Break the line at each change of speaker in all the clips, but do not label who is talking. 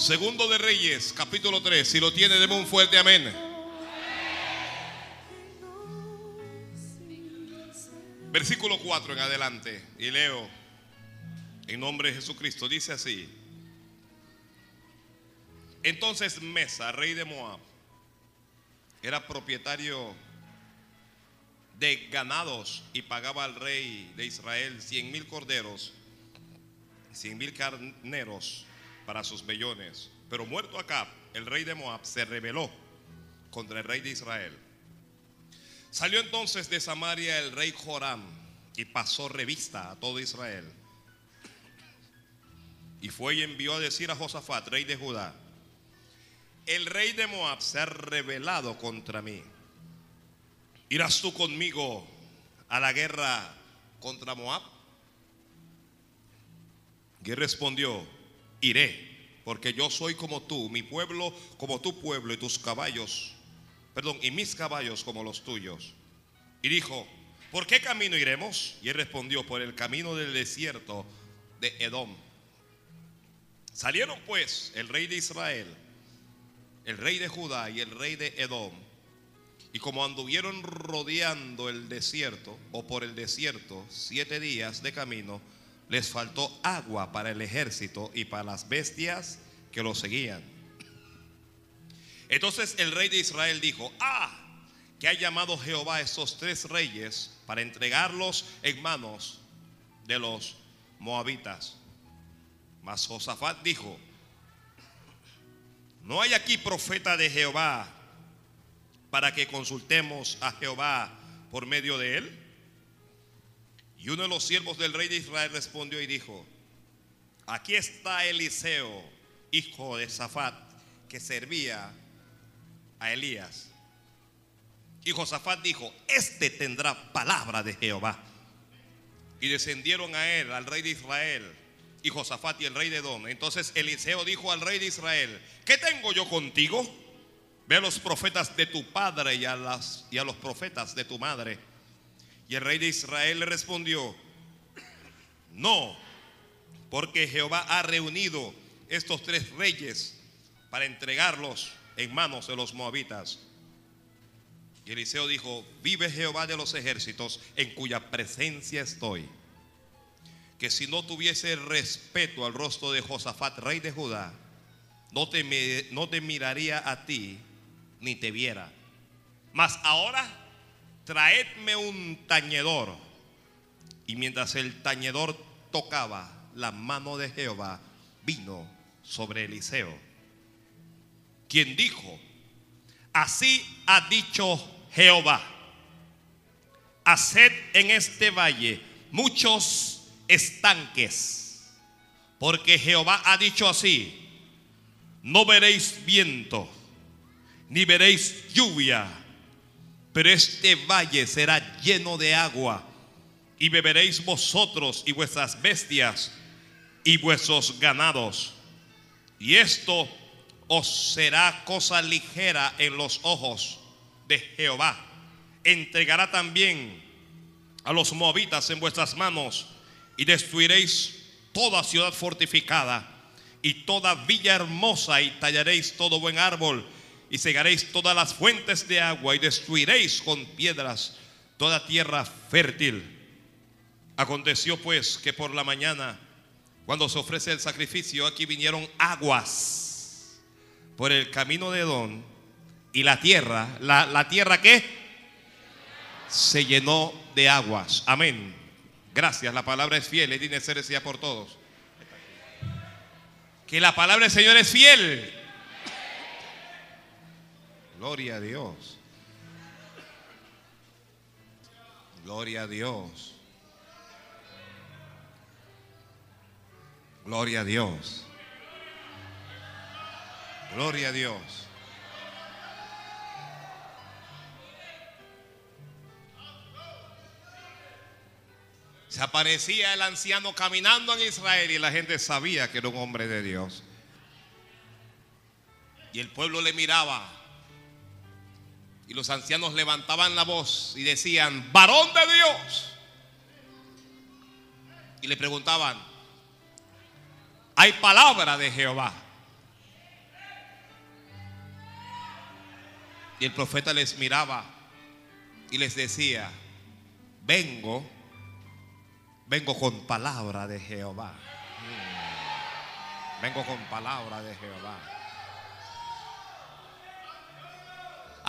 Segundo de Reyes, capítulo 3. Si lo tiene, deme un fuerte amén. Versículo 4 en adelante. Y leo en nombre de Jesucristo. Dice así. Entonces Mesa, rey de Moab, era propietario de ganados y pagaba al rey de Israel cien mil corderos, cien mil carneros para sus vellones. Pero muerto Acab, el rey de Moab, se rebeló contra el rey de Israel. Salió entonces de Samaria el rey Joram y pasó revista a todo Israel. Y fue y envió a decir a Josafat, rey de Judá, el rey de Moab se ha rebelado contra mí. ¿Irás tú conmigo a la guerra contra Moab? Y respondió, iré, porque yo soy como tú, mi pueblo como tu pueblo y tus caballos, perdón, y mis caballos como los tuyos. Y dijo, ¿por qué camino iremos? Y él respondió, por el camino del desierto de Edom. Salieron pues el rey de Israel, el rey de Judá y el rey de Edom. Y como anduvieron rodeando el desierto o por el desierto siete días de camino, les faltó agua para el ejército y para las bestias que lo seguían. Entonces el rey de Israel dijo, ah, que ha llamado Jehová a estos tres reyes para entregarlos en manos de los moabitas. Mas Josafat dijo, no hay aquí profeta de Jehová para que consultemos a Jehová por medio de él. Y uno de los siervos del rey de Israel respondió y dijo, aquí está Eliseo, hijo de Safat, que servía a Elías. Y Josafat dijo, este tendrá palabra de Jehová. Y descendieron a él, al rey de Israel, y Josafat y el rey de Edom. Entonces Eliseo dijo al rey de Israel, ¿qué tengo yo contigo? Ve a los profetas de tu padre y a, y a los profetas de tu madre. Y el rey de Israel le respondió, no, porque Jehová ha reunido estos tres reyes para entregarlos en manos de los moabitas. Y Eliseo dijo, vive Jehová de los ejércitos en cuya presencia estoy que si no tuviese respeto al rostro de Josafat, rey de Judá, no te, no te miraría a ti ni te viera. Mas ahora traedme un tañedor. Y mientras el tañedor tocaba, la mano de Jehová vino sobre Eliseo, quien dijo, así ha dicho Jehová, haced en este valle muchos estanques. Porque Jehová ha dicho así, no veréis viento, ni veréis lluvia, pero este valle será lleno de agua, y beberéis vosotros y vuestras bestias y vuestros ganados. Y esto os será cosa ligera en los ojos de Jehová. Entregará también a los moabitas en vuestras manos y destruiréis toda ciudad fortificada y toda villa hermosa y tallaréis todo buen árbol y cegaréis todas las fuentes de agua y destruiréis con piedras toda tierra fértil. Aconteció pues que por la mañana, cuando se ofrece el sacrificio, aquí vinieron aguas por el camino de Don y la tierra, la, la tierra que se llenó de aguas. Amén. Gracias, la palabra es fiel, ser decía por todos. Que la palabra del Señor es fiel. Gloria a Dios. Gloria a Dios. Gloria a Dios. Gloria a Dios. Se aparecía el anciano caminando en Israel y la gente sabía que era un hombre de Dios. Y el pueblo le miraba. Y los ancianos levantaban la voz y decían, varón de Dios. Y le preguntaban, ¿hay palabra de Jehová? Y el profeta les miraba y les decía, vengo, vengo con palabra de Jehová. Mm. Vengo con palabra de Jehová.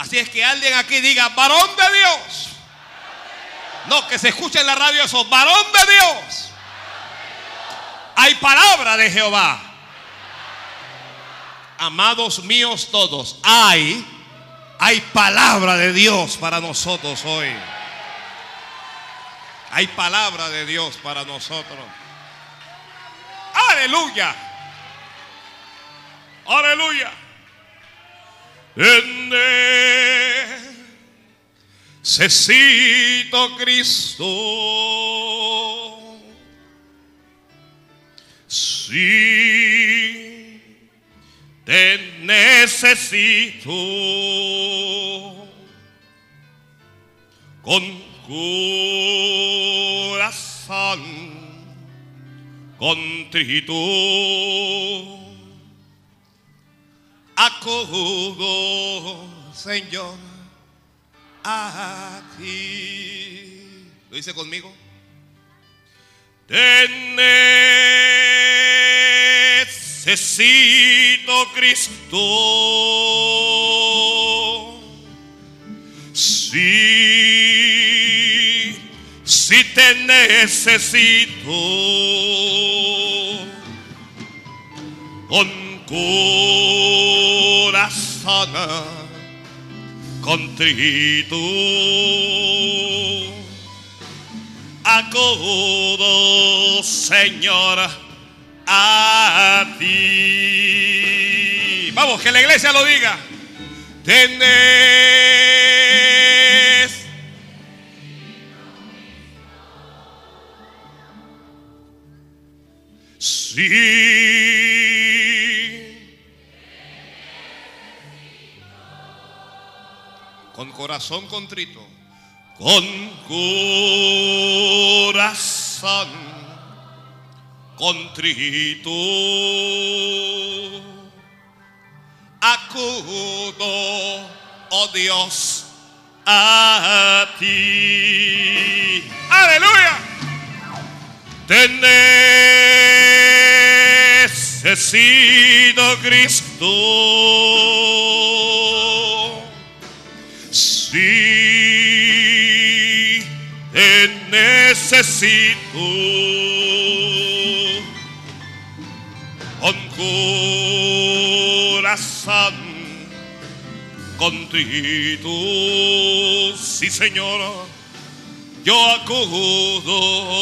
Así es que alguien aquí diga, varón de Dios. No, que se escuche en la radio eso, varón de Dios. Hay palabra de Jehová. Amados míos todos, hay, hay palabra de Dios para nosotros hoy. Hay palabra de Dios para necesitros. Aleluya. Aleluya. Necesito Cristo. Sí, te necesito con corazón contrito. Acudo, Señor, a ti. ¿Lo dice conmigo? Te necesito, Cristo. Sí, si te necesito. Corazón contrito acudo, Señor, a ti. Vamos, que la iglesia lo diga. Tenés. Sí. Con corazón contrito con corazón contrito acudo, oh Dios, a ti. Aleluya. Te necesito, Cristo. Necesito con corazón contrito. Sí, Señor, yo acudo.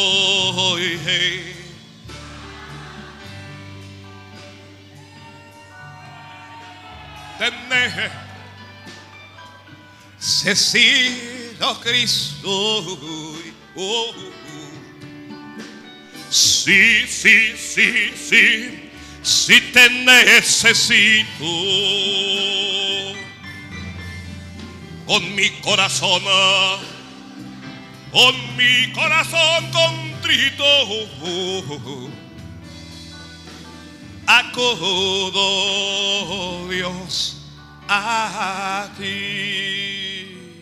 Tener necesito Cristo. Oh, sí, sí, sí, sí, sí te necesito. Con mi corazón, con mi corazón contrito, acudo Dios a ti.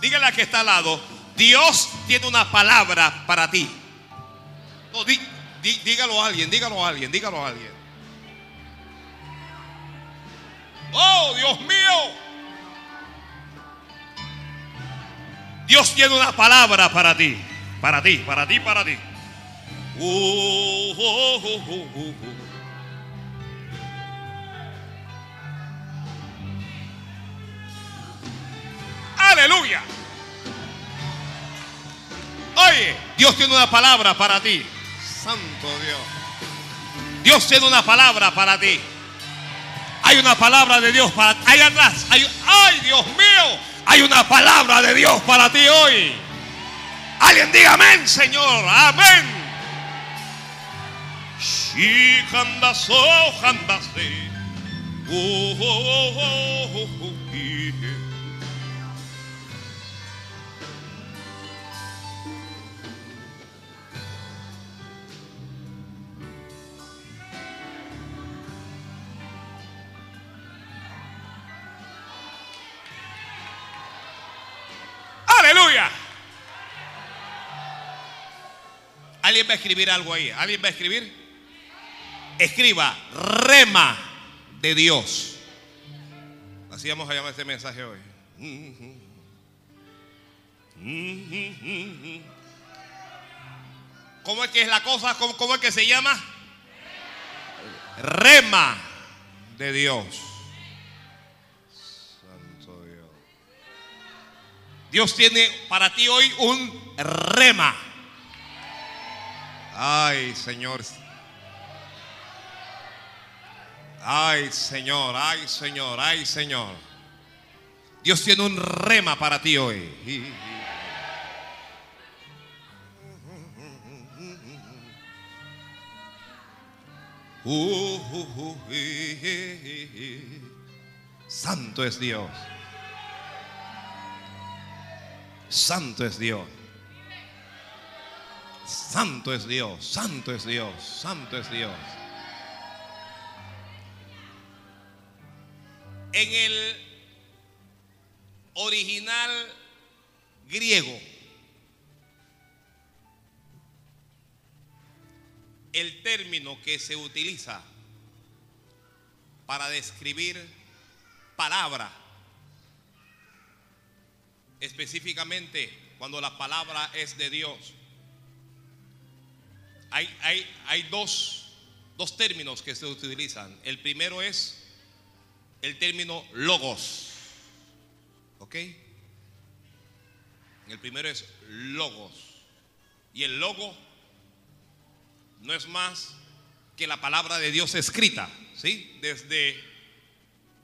Dígale a que está al lado, Dios tiene una palabra para ti. No, di, di, dígalo a alguien, dígalo a alguien, dígalo a alguien. Oh, Dios mío. Dios tiene una palabra para ti, para ti, para ti, para ti. Oh, oh, oh. Aleluya. Oye, Dios tiene una palabra para ti. Santo Dios. Dios tiene una palabra para ti. Hay una palabra de Dios para ti. Ahí atrás. Hay, ay, Dios mío. Hay una palabra de Dios para ti hoy. Alguien diga amén, Señor. Amén. Oh, oh, oh, Alguien va a escribir algo ahí. ¿Alguien va a escribir? Escriba, rema de Dios. Así vamos a llamar este mensaje hoy. ¿Cómo es que es la cosa? ¿Cómo, es que se llama? Rema de Dios. Santo Dios. Dios tiene para ti hoy un rema. Ay, Señor. Ay, Señor, ay, Señor, ay, Señor. Dios tiene un rema para ti hoy. Santo es Dios. Santo es Dios. Santo es Dios. Santo es Dios. Santo es Dios. En el original griego, el término que se utiliza para describir palabra, específicamente cuando la palabra es de Dios, hay, hay, hay dos, dos términos que se utilizan. El primero es el término logos. ¿Ok? El primero es logos. Y el logo no es más que la palabra de Dios escrita, ¿sí? Desde,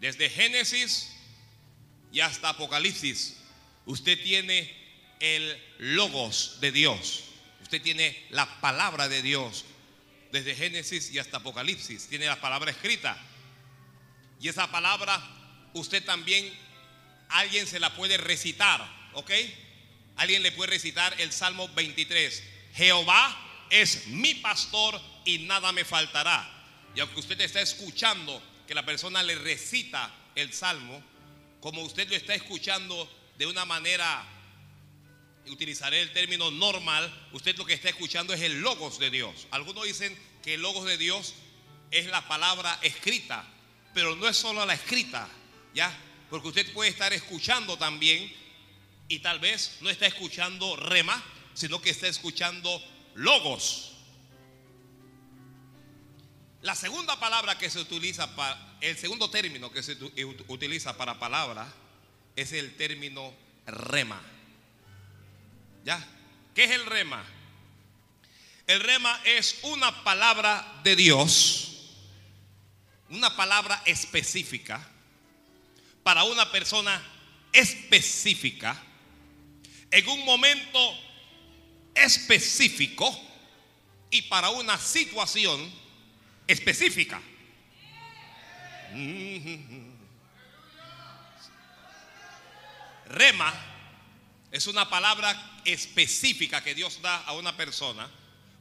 desde Génesis y hasta Apocalipsis, usted tiene el logos de Dios. Usted tiene la palabra de Dios. Desde Génesis y hasta Apocalipsis, tiene la palabra escrita. Y esa palabra usted también, alguien se la puede recitar, ¿ok? Alguien le puede recitar el Salmo 23. Jehová es mi pastor y nada me faltará. Y aunque usted está escuchando que la persona le recita el salmo, como usted lo está escuchando de una manera, utilizaré el término normal, usted lo que está escuchando es el logos de Dios. Algunos dicen que el logos de Dios es la palabra escrita, pero no es solo la escrita, ¿ya? Porque usted puede estar escuchando también y tal vez no está escuchando rema, sino que está escuchando logos. La segunda palabra que se utiliza para, el segundo término que se utiliza para palabra es el término rema. ¿Ya? ¿Qué es el rema? El rema es una palabra de Dios, una palabra específica para una persona específica en un momento específico y para una situación específica. Rema es una palabra específica que Dios da a una persona.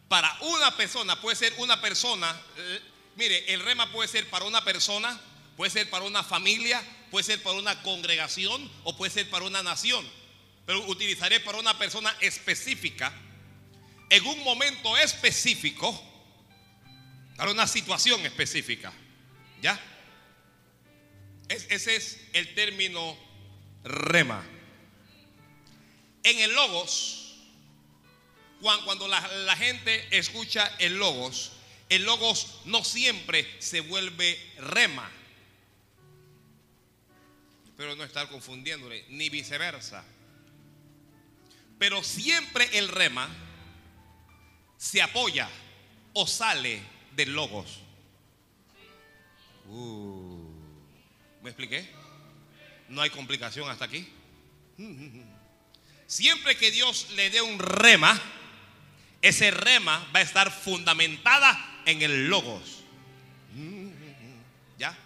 Para una persona, puede ser una persona, eh, mire, el rema puede ser para una persona, puede ser para una familia, puede ser para una congregación o puede ser para una nación pero utilizaré para una persona específica, en un momento específico, para una situación específica. ¿Ya? ese es el término rema. En el logos, cuando la, gente escucha el logos, el logos no siempre se vuelve rema. Pero no estar confundiéndole, ni viceversa. Pero siempre el rema se apoya o sale del logos. Uh, ¿Me expliqué? No hay complicación hasta aquí. Siempre que Dios le dé un rema, ese rema va a estar fundamentada en el logos. ¿Ya?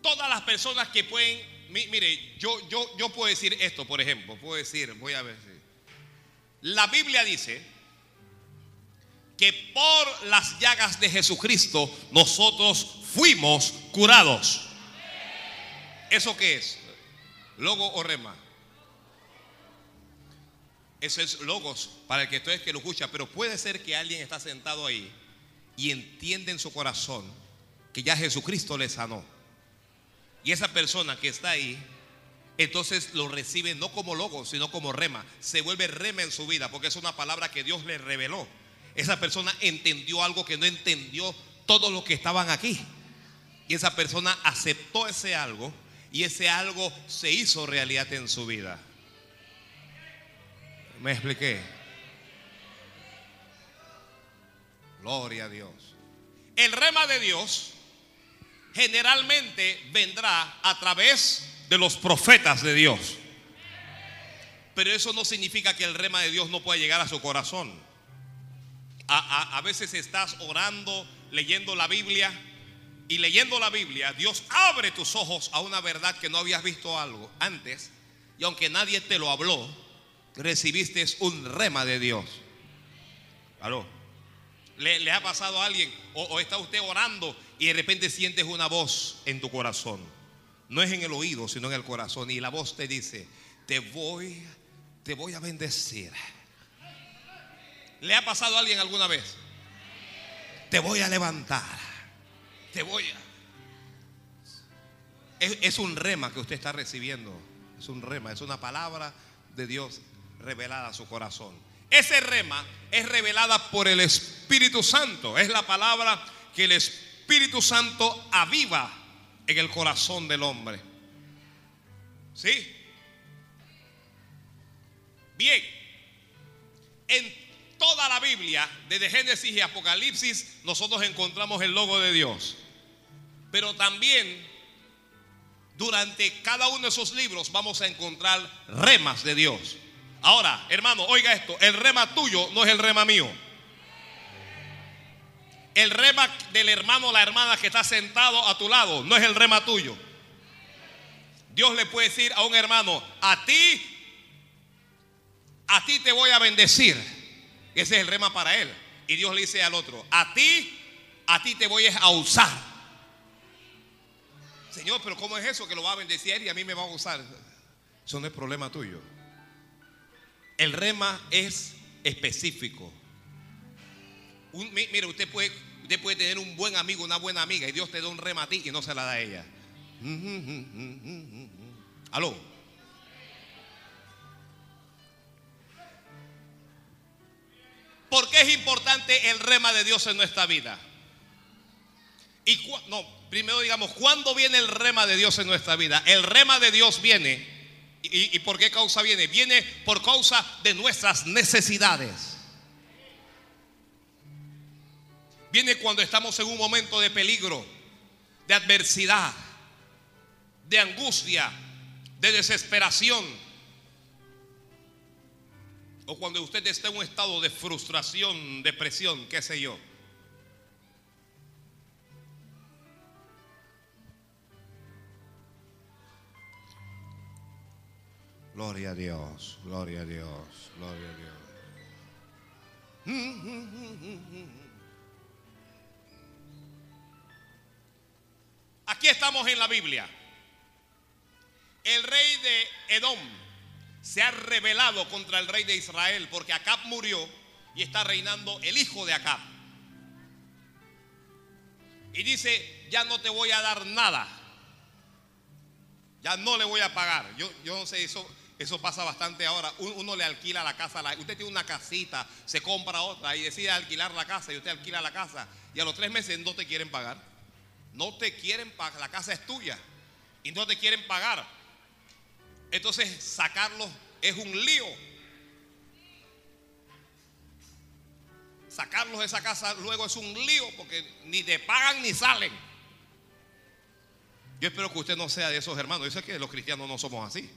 Todas las personas que pueden mire, yo, yo, yo puedo decir esto, por ejemplo, puedo decir, voy a ver. La Biblia dice que por las llagas de Jesucristo nosotros fuimos curados. ¿Eso qué es? ¿Logo o rema? Eso es logos para el que es que lo escucha, pero puede ser que alguien está sentado ahí y entiende en su corazón que ya Jesucristo le sanó. Y esa persona que está ahí, entonces lo recibe no como logos, sino como rema. Se vuelve rema en su vida porque es una palabra que Dios le reveló. Esa persona entendió algo que no entendió todos los que estaban aquí. Y esa persona aceptó ese algo y ese algo se hizo realidad en su vida. ¿Me expliqué? Gloria a Dios. El rema de Dios generalmente vendrá a través de los profetas de Dios. Pero eso no significa que el rema de Dios no pueda llegar a su corazón. A, a, veces estás orando, leyendo la Biblia y leyendo la Biblia, Dios abre tus ojos a una verdad que no habías visto algo antes. Y aunque nadie te lo habló, recibiste un rema de Dios. ¿Aló? ¿Le, ha pasado a alguien? O, está usted orando y de repente sientes una voz en tu corazón. No es en el oído, sino en el corazón. Y la voz te dice, te voy, te voy a bendecir. ¿Le ha pasado a alguien alguna vez? Te voy a levantar. Te voy a... es un rema que usted está recibiendo. Es un rema, es una palabra de Dios revelada a su corazón. Ese rema es revelada por el Espíritu Santo. Es la palabra que el Espíritu Santo aviva en el corazón del hombre. ¿Sí? Bien. En toda la Biblia, desde Génesis y Apocalipsis, nosotros encontramos el logo de Dios. Pero también durante cada uno de esos libros vamos a encontrar remas de Dios. Ahora, hermano, oiga esto, el rema tuyo no es el rema mío. El rema del hermano o la hermana que está sentado a tu lado no es el rema tuyo. Dios le puede decir a un hermano, a ti, a ti te voy a bendecir. Ese es el rema para él. Y Dios le dice al otro, a ti, a ti te voy a usar. Señor, pero ¿cómo es eso que lo va a bendecir y a mí me va a usar? Eso no es problema tuyo. El rema es específico. mire, usted puede, usted puede tener un buen amigo, una buena amiga, y Dios te da un rema a ti y no se la da a ella. Aló. ¿Por qué es importante el rema de Dios en nuestra vida? Y no, primero digamos, ¿cuándo viene el rema de Dios en nuestra vida? El rema de Dios viene ¿Y, por qué causa viene? Viene por causa de nuestras necesidades. Viene cuando estamos en un momento de peligro, de adversidad, de angustia, de desesperación. O cuando usted está en un estado de frustración, depresión, qué sé yo. Gloria a Dios, gloria a Dios, gloria a Dios. Aquí estamos en la Biblia. El rey de Edom se ha rebelado contra el rey de Israel porque Acab murió y está reinando el hijo de Acab. Y dice, ya no te voy a dar nada. Ya no le voy a pagar. Yo, yo no sé, eso, eso pasa bastante ahora. Uno le alquila la casa. Usted tiene una casita, se compra otra y decide alquilar la casa y usted alquila la casa. Y a los tres meses no te quieren pagar. No te quieren pagar. La casa es tuya y no te quieren pagar. Entonces sacarlo es un lío. Sacarlos de esa casa luego es un lío porque ni te pagan ni salen. Yo espero que usted no sea de esos hermanos. Yo sé que los cristianos no somos así.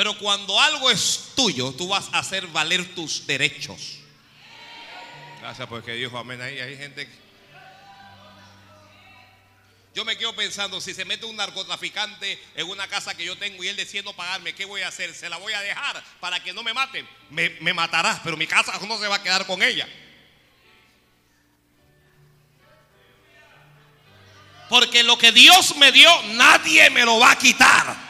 Pero cuando algo es tuyo, tú vas a hacer valer tus derechos. Gracias porque dijo amén. Ahí hay gente. Yo me quedo pensando, si se mete un narcotraficante en una casa que yo tengo y él decide no pagarme, ¿qué voy a hacer? ¿Se la voy a dejar para que no me maten? Me, me matarás, pero mi casa no se va a quedar con ella. Porque lo que Dios me dio, nadie me lo va a quitar.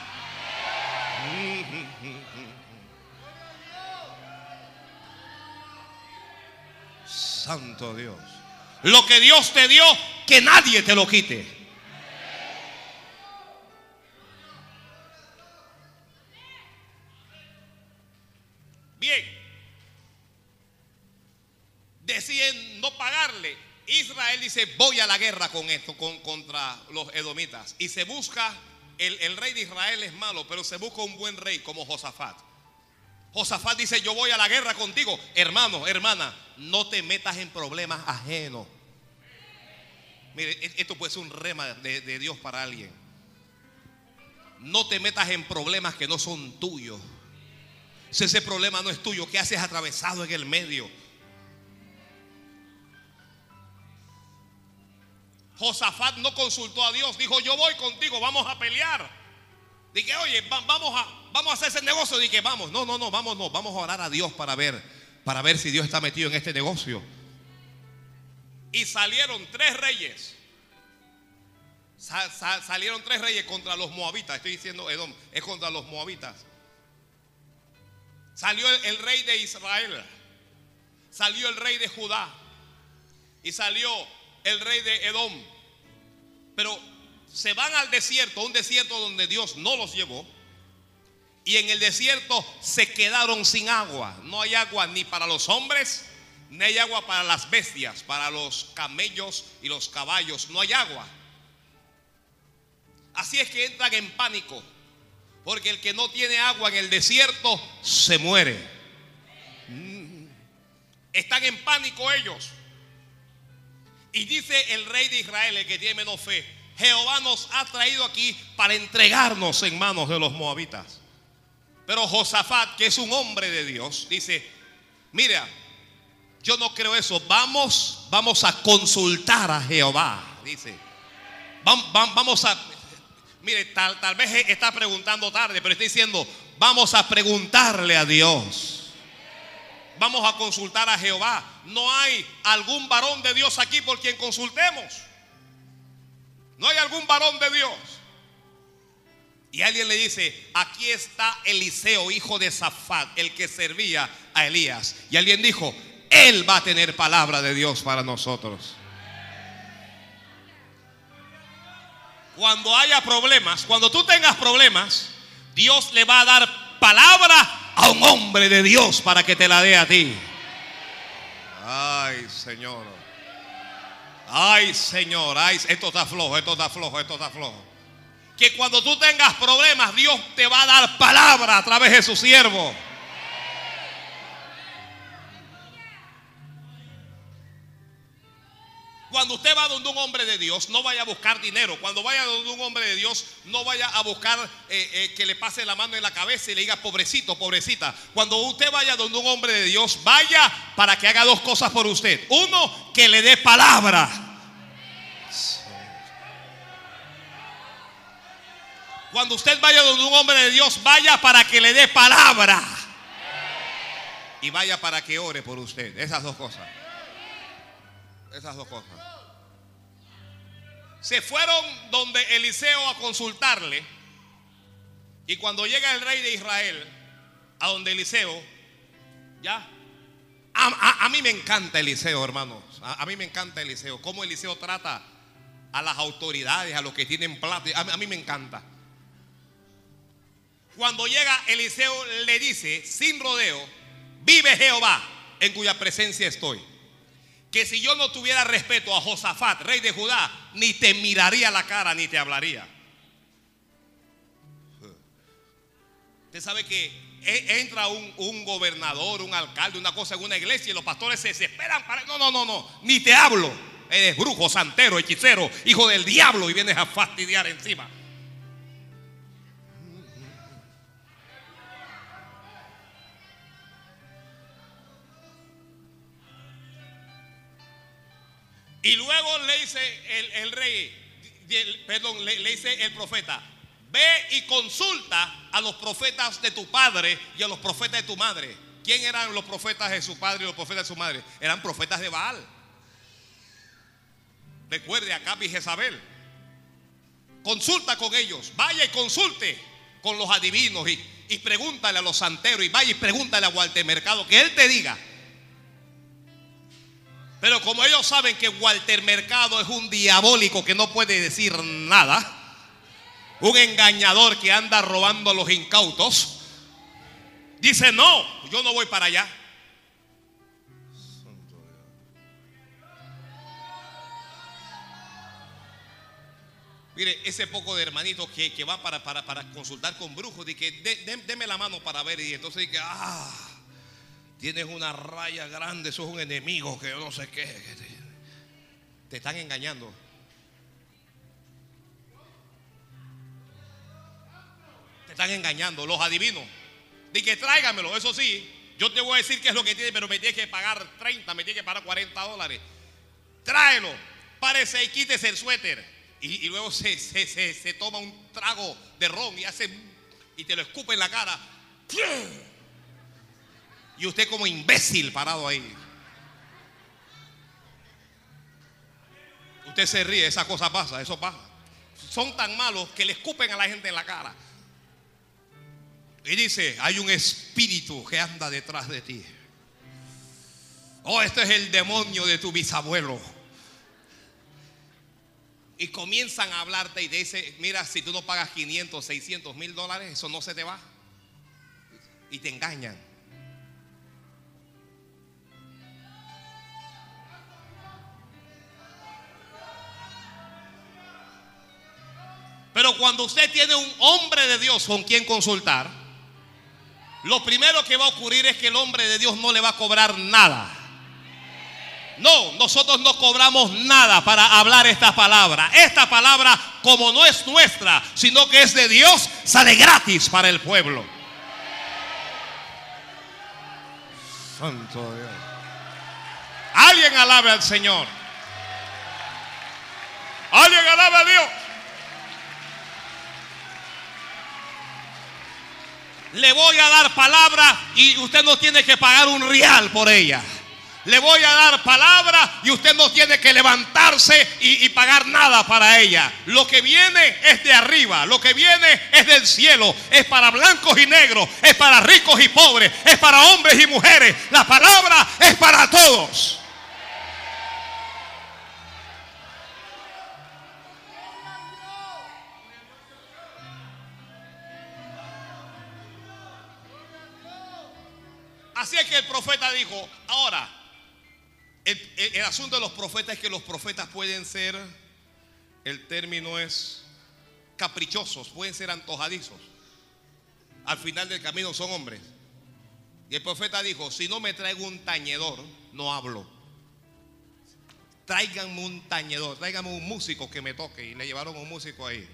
Santo Dios. Lo que Dios te dio, que nadie te lo quite. Bien. Deciden no pagarle. Israel dice, voy a la guerra con esto, con, contra los edomitas. Y se busca, el, el rey de Israel es malo, pero se busca un buen rey como Josafat. Josafat dice, yo voy a la guerra contigo. Hermano, hermana, no te metas en problemas ajenos. Mire, e, esto puede ser un rema de, de Dios para alguien. No te metas en problemas que no son tuyos. Si ese problema no es tuyo, ¿qué haces atravesado en el medio? Josafat no consultó a Dios, dijo, yo voy contigo, vamos a pelear. Dije, oye, vamos a, vamos a hacer ese negocio. Dije, vamos, no, no, no, vamos, no, vamos a orar a Dios para ver, para ver si Dios está metido en este negocio. Y salieron tres reyes. salieron tres reyes contra los moabitas. Estoy diciendo Edom, es contra los moabitas. Salió el, rey de Israel. Salió el rey de Judá. Y salió el rey de Edom. Pero se van al desierto, un desierto donde Dios no los llevó. Y en el desierto se quedaron sin agua. No hay agua ni para los hombres, ni hay agua para las bestias, para los camellos y los caballos. No hay agua. Así es que entran en pánico. Porque el que no tiene agua en el desierto se muere. Están en pánico ellos. Y dice el rey de Israel, el que tiene menos fe, Jehová nos ha traído aquí para entregarnos en manos de los moabitas. Pero Josafat, que es un hombre de Dios, dice, mira, yo no creo eso, vamos, vamos a consultar a Jehová, dice. Vamos a, mire, tal, tal vez está preguntando tarde, pero está diciendo, vamos a preguntarle a Dios vamos a consultar a Jehová. No hay algún varón de Dios aquí por quien consultemos. No hay algún varón de Dios. Y alguien le dice, aquí está Eliseo, hijo de Zafat, el que servía a Elías. Y alguien dijo, él va a tener palabra de Dios para nosotros. Cuando haya problemas, cuando tú tengas problemas, Dios le va a dar palabra a un hombre de Dios para que te la dé a ti. Ay, Señor. Ay, Señor. Ay, esto está flojo, esto está flojo, esto está flojo. Que cuando tú tengas problemas, Dios te va a dar palabra a través de su siervo. Cuando usted va donde un hombre de Dios, no vaya a buscar dinero. Cuando vaya donde un hombre de Dios, no vaya a buscar eh, eh, que le pase la mano en la cabeza y le diga pobrecito, pobrecita. Cuando usted vaya donde un hombre de Dios, vaya para que haga dos cosas por usted. Uno, que le dé palabra. Cuando usted vaya donde un hombre de Dios, vaya para que le dé palabra. Y vaya para que ore por usted. Esas dos cosas. Esas dos cosas. Se fueron donde Eliseo a consultarle. Y cuando llega el rey de Israel, a donde Eliseo, ya. A, mí me encanta Eliseo, hermanos. A, mí me encanta Eliseo. Cómo Eliseo trata a las autoridades, a los que tienen plata. a mí me encanta. Cuando llega Eliseo le dice, sin rodeo, vive Jehová, en cuya presencia estoy que si yo no tuviera respeto a Josafat, rey de Judá, ni te miraría la cara ni te hablaría. Usted sabe que e, entra un, gobernador, un alcalde, una cosa en una iglesia y los pastores se desesperan para... No, no, no, no, ni te hablo. Eres brujo, santero, hechicero, hijo del diablo y vienes a fastidiar encima. Y luego le dice el, rey, perdón, le, dice el profeta, ve y consulta a los profetas de tu padre y a los profetas de tu madre. ¿Quién eran los profetas de su padre y los profetas de su madre? Eran profetas de Baal. Recuerde a Capi y Jezabel. Consulta con ellos. Vaya y consulte con los adivinos y, y pregúntale a los santeros y vaya y pregúntale a Walter Mercado que él te diga Pero como ellos saben que Walter Mercado es un diabólico que no puede decir nada, un engañador que anda robando a los incautos, dice, no, yo no voy para allá. Mire, ese poco de hermanitos que, que va para, para, para, consultar con brujos, de que deme la mano para ver, y entonces dice, ah, tienes una raya grande, sos un enemigo, que yo no sé qué. Te están engañando. Te están engañando, los adivinos. De que tráigamelo, eso sí. Yo te voy a decir qué es lo que tiene, pero me tiene que pagar 30, me tiene que pagar 40 dólares. Tráelo, párese y quítese el suéter. Y, luego se, se, toma un trago de ron y hace y te lo escupe en la cara. Y usted como imbécil parado ahí. Usted se ríe, esa cosa pasa, eso pasa. Son tan malos que le escupen a la gente en la cara. Y dice, hay un espíritu que anda detrás de ti. Oh, este es el demonio de tu bisabuelo y comienzan a hablarte y te dicen, mira, si tú no pagas 500, 600 mil dólares, eso no se te va. Y te engañan. Pero cuando usted tiene un hombre de Dios con quien consultar, lo primero que va a ocurrir es que el hombre de Dios no le va a cobrar nada. No, nosotros no cobramos nada para hablar esta palabra. Esta palabra, como no es nuestra, sino que es de Dios, sale gratis para el pueblo. Santo Dios. Alguien alabe al Señor. Alguien alabe a Dios. Le voy a dar palabra y usted no tiene que pagar un real por ella. Le voy a dar palabra y usted no tiene que levantarse y, pagar nada para ella. Lo que viene es de arriba, lo que viene es del cielo, es para blancos y negros, es para ricos y pobres, es para hombres y mujeres. La palabra es para todos. Así es que el profeta dijo, ahora, el, asunto de los profetas es que los profetas pueden ser, el término es caprichosos, pueden ser antojadizos. Al final del camino son hombres. Y el profeta dijo, si no me traigo un tañedor, no hablo. Tráiganme un tañedor, tráiganme un músico que me toque. Y le llevaron un músico ahí.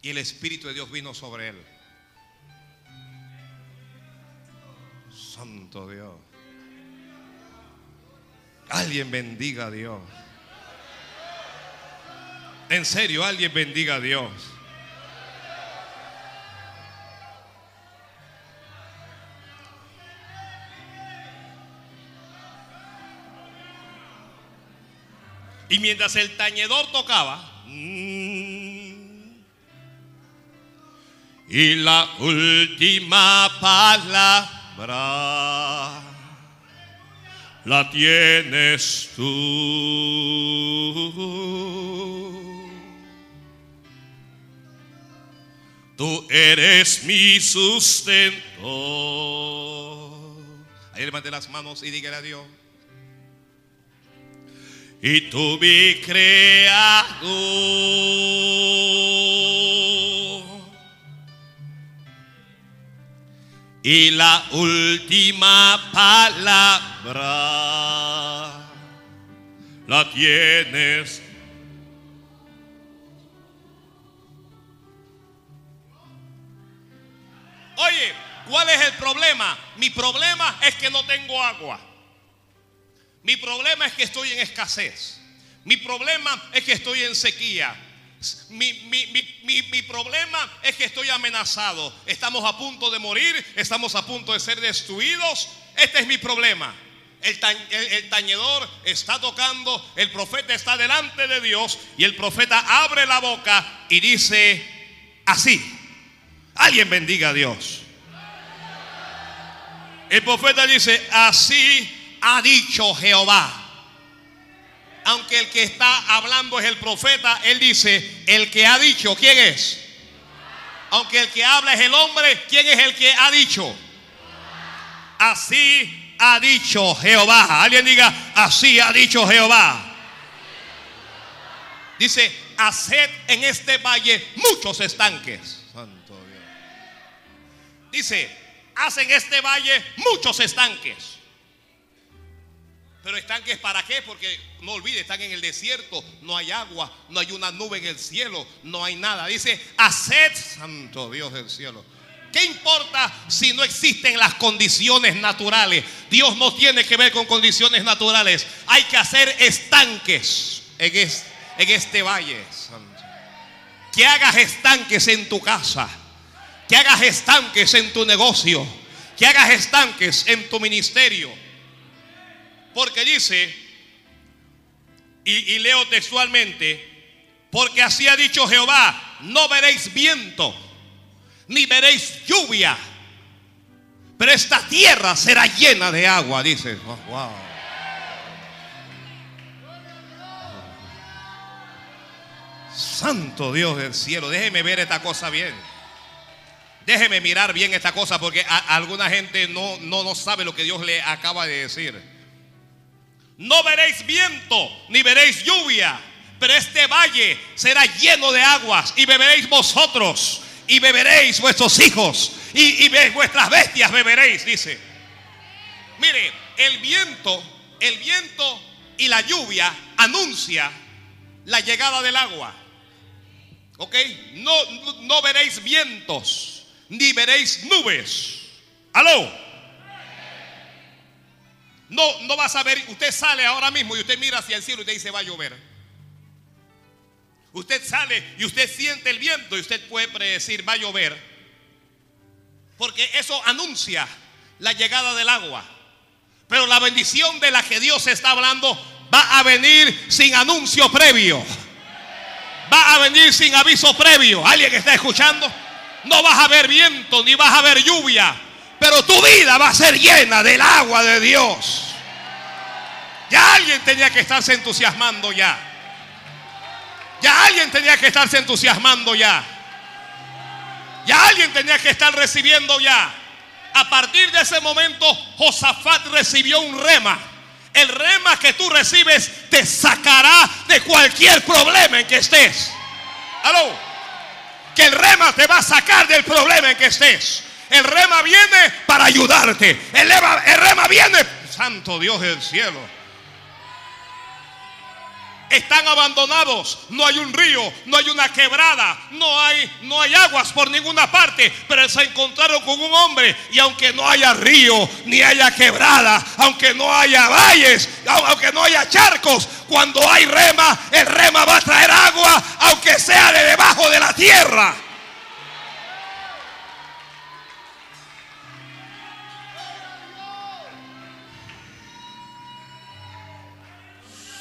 Y el Espíritu de Dios vino sobre él. Santo Dios. Alguien bendiga a Dios. En serio, alguien bendiga a Dios. Y mientras el tañedor tocaba, y la última palabra la tienes tú. Tú eres mi sustento. Ahí levante las manos y dígale a Dios. Y tú mi creador y la última palabra la tienes. Oye, ¿cuál es el problema? Mi problema es que no tengo agua. Mi problema es que estoy en escasez. Mi problema es que estoy en sequía. Mi, problema es que estoy amenazado. Estamos a punto de morir, estamos a punto de ser destruidos. Este es mi problema. El, el, tañedor está tocando, el profeta está delante de Dios y el profeta abre la boca y dice así. Alguien bendiga a Dios. El profeta dice, así ha dicho Jehová. Aunque el que está hablando es el profeta, él dice, el que ha dicho, ¿quién es? Aunque el que habla es el hombre, ¿quién es el que ha dicho? Así ha dicho Jehová. Alguien diga, así ha dicho Jehová. Dice, haced en este valle muchos estanques. Santo Dios. Dice, hacen este valle muchos estanques. Pero estanques para qué? Porque no olvide, están en el desierto, no hay agua, no hay una nube en el cielo, no hay nada. Dice, haced, santo Dios del cielo. ¿Qué importa si no existen las condiciones naturales? Dios no tiene que ver con condiciones naturales. Hay que hacer estanques en este, valle. Que hagas estanques en tu casa. Que hagas estanques en tu negocio. Que hagas estanques en tu ministerio porque dice, y, leo textualmente, porque así ha dicho Jehová, no veréis viento, ni veréis lluvia, pero esta tierra será llena de agua, dice. Oh, Santo Dios del cielo, déjeme ver esta cosa bien. Déjeme mirar bien esta cosa porque alguna gente no, no, no sabe lo que Dios le acaba de decir. No veréis viento, ni veréis lluvia, pero este valle será lleno de aguas y beberéis vosotros y beberéis vuestros hijos y, vuestras bestias beberéis, dice. Mire, el viento, el viento y la lluvia anuncia la llegada del agua. ¿Ok? No, no veréis vientos, ni veréis nubes. ¿Aló? No, no vas a ver, usted sale ahora mismo y usted mira hacia el cielo y usted dice va a llover. Usted sale y usted siente el viento y usted puede predecir va a llover. Porque eso anuncia la llegada del agua. Pero la bendición de la que Dios está hablando va a venir sin anuncio previo. Va a venir sin aviso previo. ¿Alguien que está escuchando? No vas a ver viento ni vas a ver lluvia. Pero tu vida va a ser llena del agua de Dios. Ya alguien tenía que estarse entusiasmando ya. Ya alguien tenía que estarse entusiasmando ya. Ya alguien tenía que estar recibiendo ya. A partir de ese momento, Josafat recibió un rema. El rema que tú recibes te sacará de cualquier problema en que estés. Aló. Que el rema te va a sacar del problema en que estés. El rema viene para ayudarte. El el rema viene, Santo Dios del cielo. Están abandonados, no hay un río, no hay una quebrada, no hay, no hay aguas por ninguna parte, pero se encontraron con un hombre y aunque no haya río, ni haya quebrada, aunque no haya valles, aunque no haya charcos, cuando hay rema, el rema va a traer agua, aunque sea de debajo de la tierra.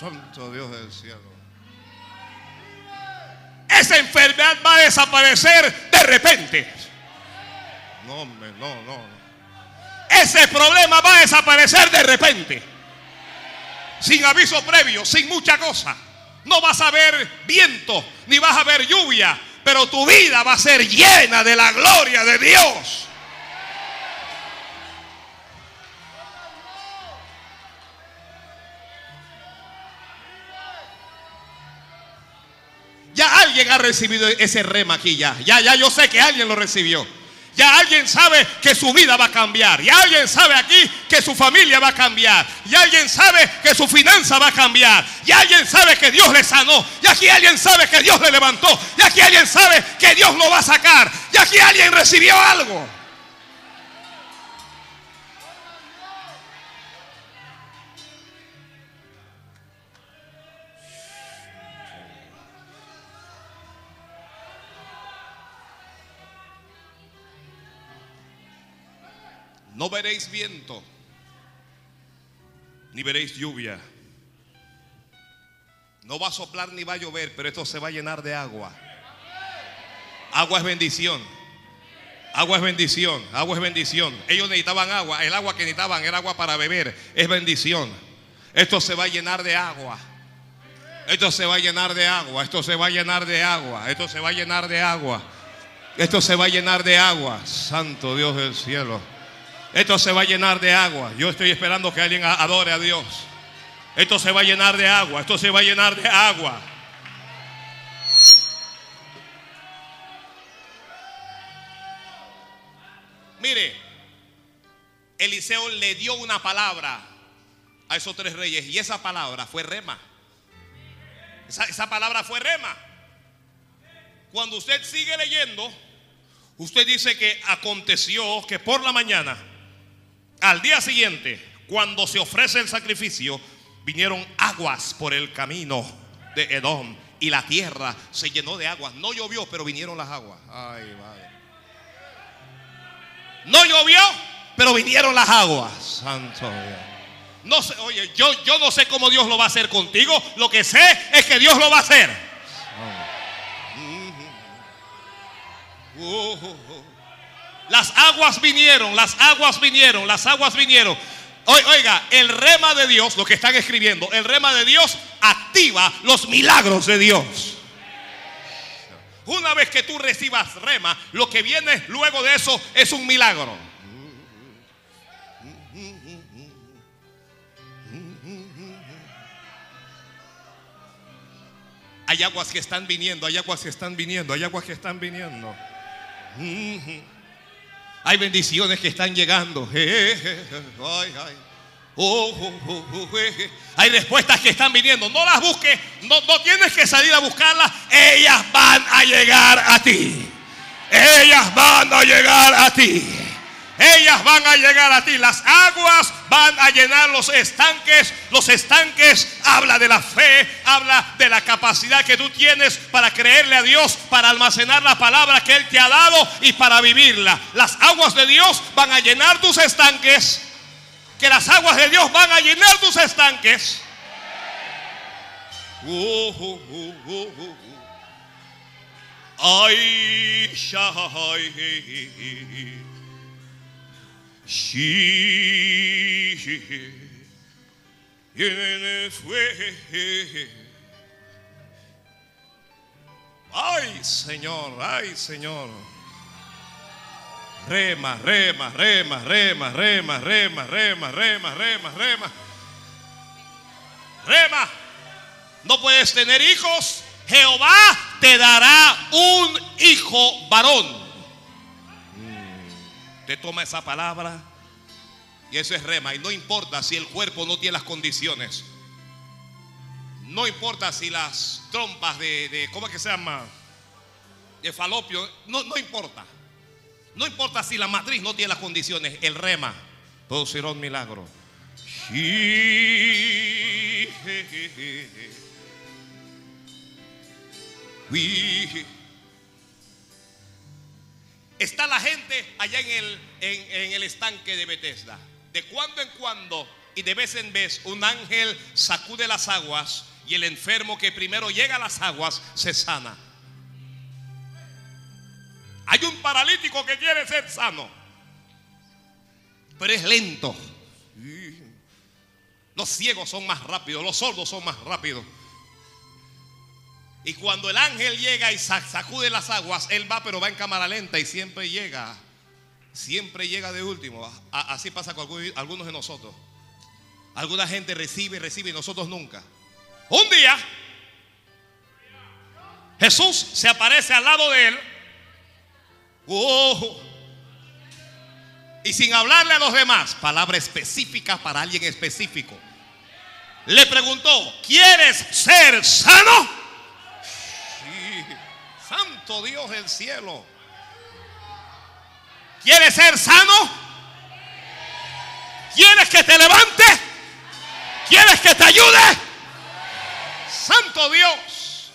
Santo Dios del cielo. Esa enfermedad va a desaparecer de repente. No, no, no. Ese problema va a desaparecer de repente. Sin aviso previo, sin mucha cosa. No vas a ver viento, ni vas a ver lluvia, pero tu vida va a ser llena de la gloria de Dios. Alguien ha recibido ese rema aquí ya. Ya, ya yo sé que alguien lo recibió. Ya alguien sabe que su vida va a cambiar. Ya alguien sabe aquí que su familia va a cambiar. Ya alguien sabe que su finanza va a cambiar. Ya alguien sabe que Dios le sanó. Y aquí alguien sabe que Dios le levantó. Y aquí alguien sabe que Dios lo va a sacar. Y aquí alguien recibió algo. No veréis viento, ni veréis lluvia. No va a soplar ni va a llover, pero esto se va a llenar de agua. Agua es bendición. Agua es bendición, agua es bendición. Ellos necesitaban agua, el agua que necesitaban era agua para beber, es bendición. Esto se va a llenar de agua. Esto se va a llenar de agua, esto se va a llenar de agua, esto se va a llenar de agua. Esto se va a llenar de agua, Santo Dios del cielo. Esto se va a llenar de agua. Yo estoy esperando que alguien adore a Dios. Esto se va a llenar de agua, esto se va a llenar de agua. Mire, Eliseo le dio una palabra a esos tres reyes y esa palabra fue rema. Esa, palabra fue rema. Cuando usted sigue leyendo, usted dice que aconteció que por la mañana, al día siguiente, cuando se ofrece el sacrificio, vinieron aguas por el camino de Edom y la tierra se llenó de aguas. No llovió, pero vinieron las aguas. Ay, madre. No llovió, pero vinieron las aguas. Santo Dios. No sé, oye, yo, yo no sé cómo Dios lo va a hacer contigo. Lo que sé es que Dios lo va a hacer. Las aguas vinieron, las aguas vinieron, las aguas vinieron. Oiga, el rema de Dios, lo que están escribiendo, el rema de Dios activa los milagros de Dios. Una vez que tú recibas rema, lo que viene luego de eso es un milagro. Hay aguas que están viniendo, hay aguas que están viniendo, hay aguas que están viniendo. Hay bendiciones que están llegando. Hay respuestas que están viniendo. No las busques. No, no tienes que salir a buscarlas. Ellas van a llegar a ti. Ellas van a llegar a ti. Ellas van a llegar a ti. Las aguas van a llenar los estanques. Los estanques habla de la fe, habla de la capacidad que tú tienes para creerle a Dios, para almacenar la palabra que Él te ha dado y para vivirla. Las aguas de Dios van a llenar tus estanques. Que las aguas de Dios van a llenar tus estanques. Uh, uh, uh, Ay, She Ay, Señor, ay, Señor. Rema, rema, rema, rema, rema, rema, rema, rema, rema, rema. Rema. No puedes tener hijos. Jehová te dará un hijo varón. Te toma esa palabra y eso es rema. Y no importa si el cuerpo no tiene las condiciones. No importa si las trompas de, ¿cómo es que se llama? De falopio. No, no importa. No importa si la matriz no tiene las condiciones. El rema producirá un milagro. Está la gente allá en el, en, el estanque de Bethesda. De cuando en cuando y de vez en vez un ángel sacude las aguas y el enfermo que primero llega a las aguas se sana. Hay un paralítico que quiere ser sano, pero es lento. Los ciegos son más rápidos, los sordos son más rápidos. Y cuando el ángel llega y sacude las aguas, él va, pero va en cámara lenta y siempre llega. Siempre llega de último. Así pasa con algunos de nosotros. Alguna gente recibe, recibe y nosotros nunca. Un día, Jesús se aparece al lado de él. Y sin hablarle a los demás, palabra específica para alguien específico. Le preguntó, ¿quieres ser sano? Santo Dios del cielo. ¿Quieres ser sano? ¿Quieres que te levante? ¿Quieres que te ayude? Santo Dios.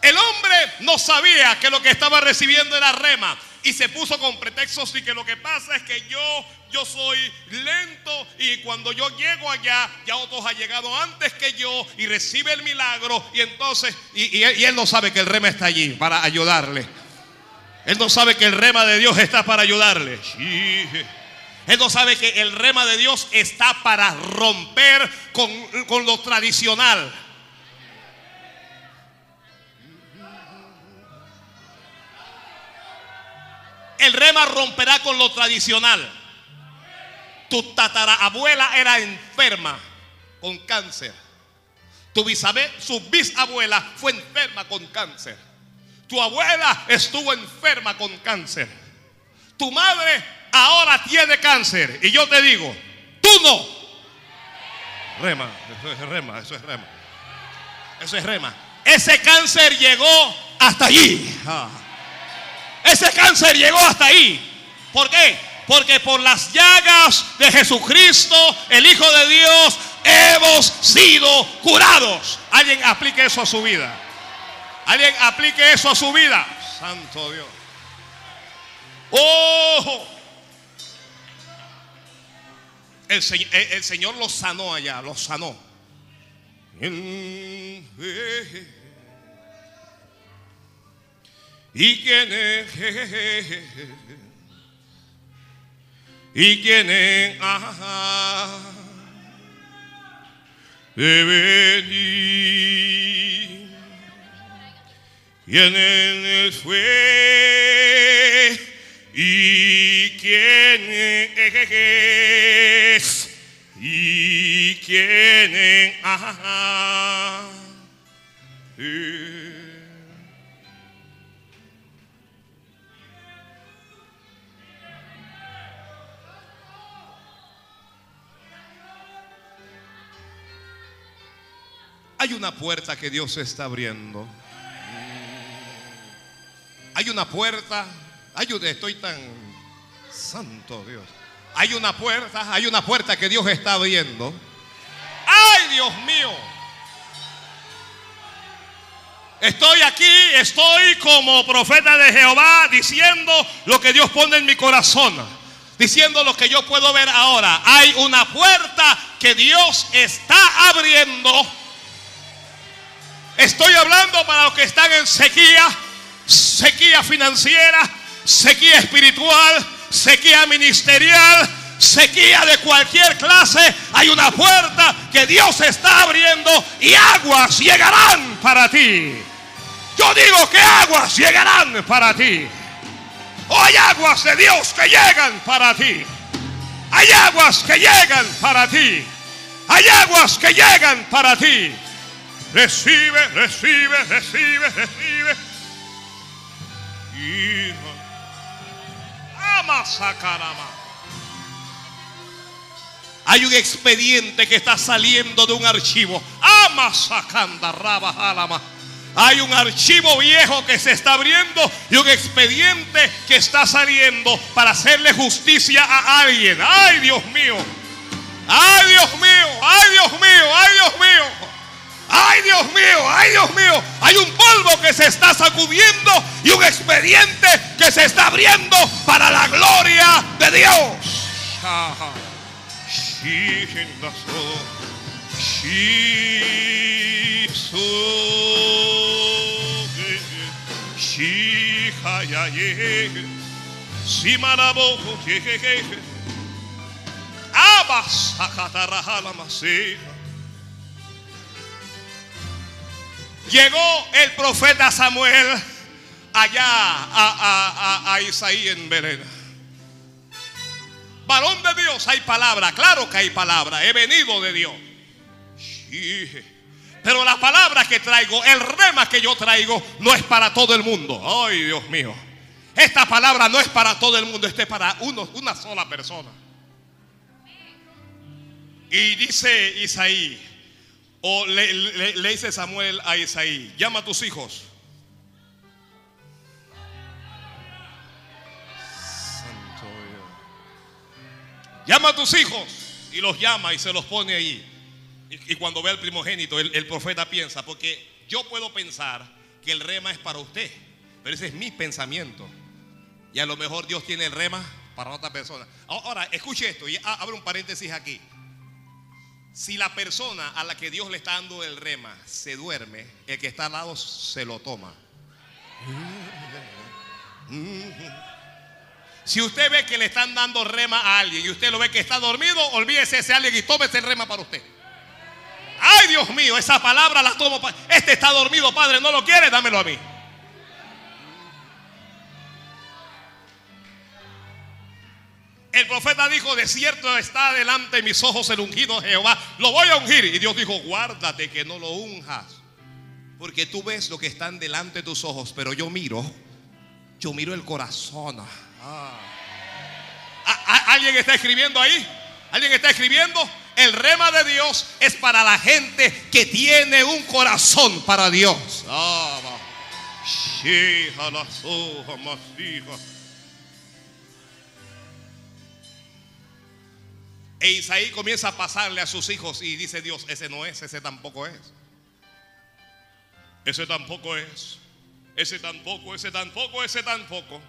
El hombre no sabía que lo que estaba recibiendo era rema y se puso con pretextos y que lo que pasa es que yo yo soy lento y cuando yo llego allá ya otros han llegado antes que yo y recibe el milagro y entonces y, él, no sabe que el rema está allí para ayudarle. Él no sabe que el rema de Dios está para ayudarle. Él no sabe que el rema de Dios está para romper con, con lo tradicional. El rema romperá con lo tradicional. Tu tatarabuela era enferma con cáncer. Tu su bisabuela fue enferma con cáncer. Tu abuela estuvo enferma con cáncer. Tu madre ahora tiene cáncer. Y yo te digo, tú no. Rema, eso es rema, eso es rema. Eso es rema. Ese cáncer llegó hasta allí. Ah. Ese cáncer llegó hasta ahí. ¿Por qué? Porque por las llagas de Jesucristo, el Hijo de Dios, hemos sido curados. Alguien aplique eso a su vida. Alguien aplique eso a su vida. Santo Dios. Oh. El, Señor los sanó allá, los sanó. Y quién es, y quién es, de venir. ¿Quién es fue y quién es y quién es, ajá. Hay una puerta que Dios está abriendo. Hay una puerta. Ayude, estoy tan santo Dios. Hay una puerta, hay una puerta que Dios está abriendo. ¡Ay, Dios mío! Estoy aquí, estoy como profeta de Jehová diciendo lo que Dios pone en mi corazón. Diciendo lo que yo puedo ver ahora. Hay una puerta que Dios está abriendo Estoy hablando para los que están en sequía, sequía financiera, sequía espiritual, sequía ministerial, sequía de cualquier clase. Hay una puerta que Dios está abriendo y aguas llegarán para ti. Yo digo que aguas llegarán para ti. Hay aguas de Dios que llegan para ti. Hay aguas que llegan para ti. Hay aguas que llegan para ti. Recibe, recibe, recibe, recibe. Y ama sacarama. Hay un expediente que está saliendo de un archivo. Ama sacanda raba alama. Hay un archivo viejo que se está abriendo y un expediente que está saliendo para hacerle justicia a alguien. Ay, Dios mío. Ay, Dios mío. Ay, Dios mío. Ay, Dios mío. Ay Dios mío, ay Dios mío, hay un polvo que se está sacudiendo y un expediente que se está abriendo para la gloria de Dios. Llegó el profeta Samuel allá a, a, Isaí en Belén. Varón de Dios, hay palabra, claro que hay palabra, he venido de Dios. Pero la palabra que traigo, el rema que yo traigo, no es para todo el mundo. Ay, Dios mío. Esta palabra no es para todo el mundo, este es para una sola persona. Y dice Isaí, o le, dice Samuel a Isaí, llama a tus hijos. Santo Llama a tus hijos y los llama y se los pone ahí. Y, cuando ve al primogénito, el, el profeta piensa, porque yo puedo pensar que el rema es para usted, pero ese es mi pensamiento. Y a lo mejor Dios tiene el rema para otra persona. Ahora, escuche esto y abre un paréntesis aquí. Si la persona a la que Dios le está dando el rema se duerme, el que está al lado se lo toma. Si usted ve que le están dando rema a alguien y usted lo ve que está dormido, olvídese de ese alguien y tómese el rema para usted. Ay, Dios mío, esa palabra la tomo. Este está dormido, Padre, no lo quiere, dámelo a mí. El profeta dijo, de cierto está delante de mis ojos el ungido Jehová, lo voy a ungir. Y Dios dijo, guárdate que no lo unjas. Porque tú ves lo que están delante de tus ojos, pero yo miro, yo miro el corazón. Ah. ¿A- a- ¿Alguien está escribiendo ahí? ¿Alguien está escribiendo? El rema de Dios es para la gente que tiene un corazón para Dios. Ah, E Isaí comienza a pasarle a sus hijos y dice Dios, ese no es, ese tampoco es. Ese tampoco es. Ese tampoco, ese tampoco, ese tampoco.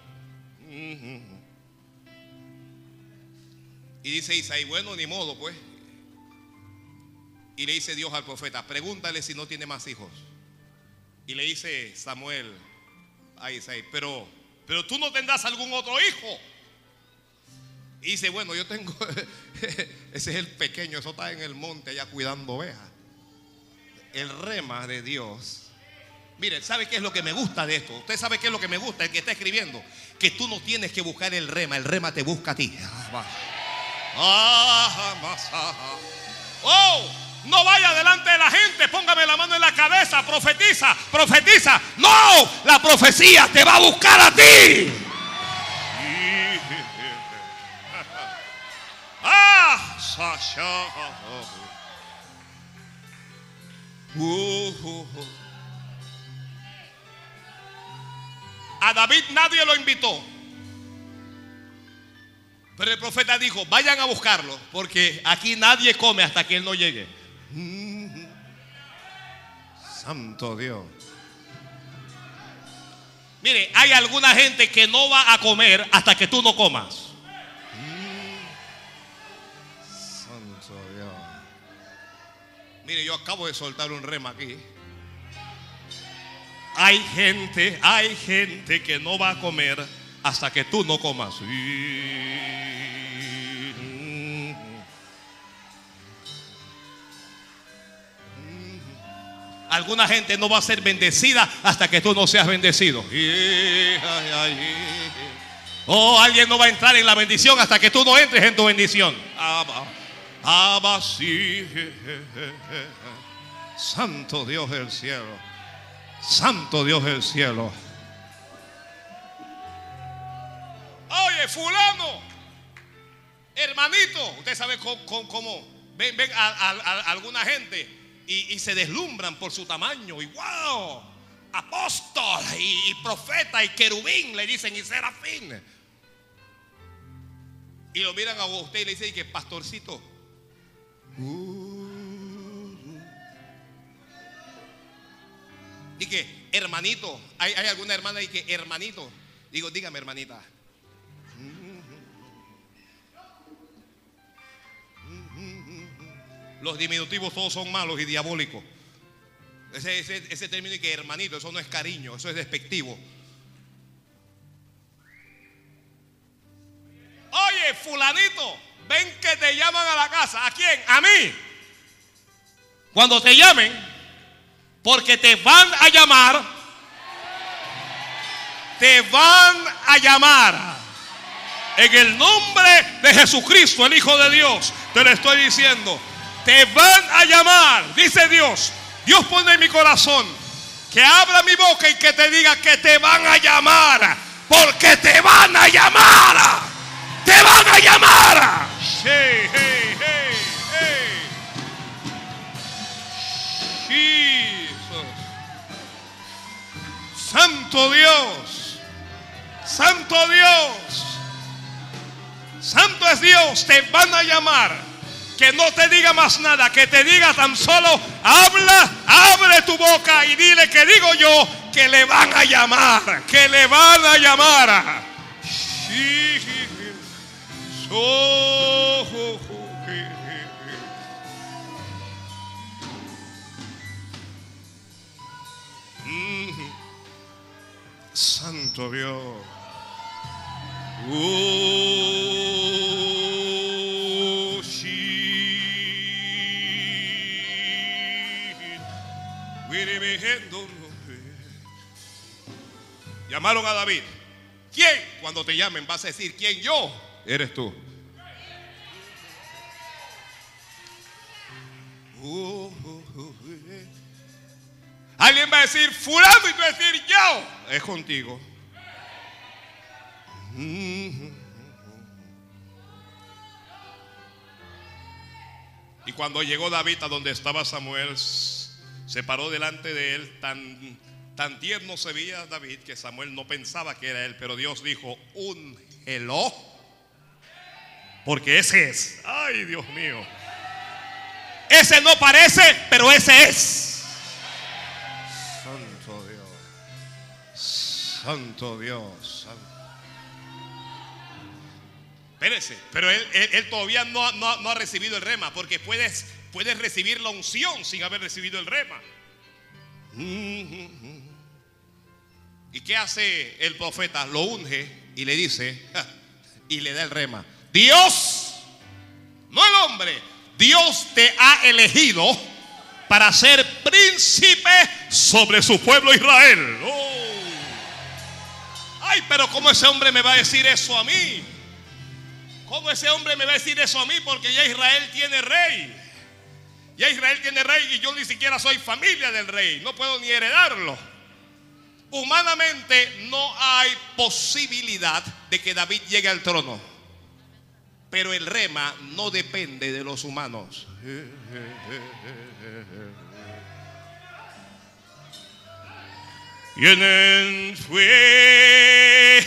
Y dice Isaí, bueno, ni modo, pues. Y le dice Dios al profeta, pregúntale si no tiene más hijos. Y le dice Samuel a Isaí, pero, pero tú no tendrás algún otro hijo. Y dice, bueno, yo tengo, ese es el pequeño, eso está en el monte allá cuidando ovejas. El rema de Dios. Mire, ¿sabe qué es lo que me gusta de esto? Usted sabe qué es lo que me gusta, el que está escribiendo. Que tú no tienes que buscar el rema, el rema te busca a ti. Oh, no vaya delante de la gente, póngame la mano en la cabeza, profetiza, profetiza. No, la profecía te va a buscar a ti. Ah, Sasha. Uh, uh, uh. A David nadie lo invitó. Pero el profeta dijo, vayan a buscarlo, porque aquí nadie come hasta que él no llegue. Mm. Santo Dios. Mire, hay alguna gente que no va a comer hasta que tú no comas. Yo acabo de soltar un rema aquí. Hay gente, hay gente que no va a comer hasta que tú no comas. Alguna gente no va a ser bendecida hasta que tú no seas bendecido. O alguien no va a entrar en la bendición hasta que tú no entres en tu bendición. Abba, Abba, sí. Santo Dios del cielo. Santo Dios del cielo. Oye, fulano, hermanito, usted sabe cómo, cómo- ven, ven a, alguna gente y, y se deslumbran por su tamaño y wow, apóstol y, y profeta y querubín le dicen y serafín. Y lo miran a usted y le dicen que pastorcito. Y que, hermanito, hay, hay alguna hermana y que, hermanito, digo, dígame, hermanita. Los diminutivos todos son malos y diabólicos. Ese, ese, ese término de que hermanito, eso no es cariño, eso es despectivo. Oye, fulanito, ven que te llaman a la casa. ¿A quién? A mí. Cuando te llamen, porque te van a llamar, te van a llamar. En el nombre de Jesucristo, el Hijo de Dios, te lo estoy diciendo. Te van a llamar, dice Dios. Dios pone en mi corazón que abra mi boca y que te diga que te van a llamar. Porque te van a llamar. Te van a llamar. Hey, hey, hey, hey. Santo Dios. Santo Dios. Santo es Dios, te van a llamar. Que no te diga más nada, que te diga tan solo, habla, abre tu boca y dile que digo yo que le van a llamar, que le van a llamar. Sí, so- Santo Dios. Oh, bejendo. Llamaron a David. ¿Quién? Cuando te llamen vas a decir, ¿quién yo? Eres tú. Alguien va a decir, fulano, y tú a decir, yo. Es contigo. Y cuando llegó David a donde estaba Samuel, se paró delante de él. Tan, tan tierno se veía David que Samuel no pensaba que era él, pero Dios dijo, úngelo. Porque ese es. Ay, Dios mío. Ese no parece, pero ese es. Santo Dios. Santo Dios. Santo. Espérese, pero él, él- él todavía no, no- no ha recibido el rema, porque puedes, puedes recibir la unción sin haber recibido el rema. ¿Y qué hace el profeta? Lo unge y le dice, y le da el rema. Dios, no el hombre, Dios te ha elegido para ser príncipe sobre su pueblo Israel. Oh. Ay, pero ¿cómo ese hombre me va a decir eso a mí? ¿Cómo ese hombre me va a decir eso a mí? Porque ya Israel tiene rey. Ya Israel tiene rey y yo ni siquiera soy familia del rey. No puedo ni heredarlo. Humanamente no hay posibilidad de que David llegue al trono. Pero el rema no depende de los humanos. ¿Quién fue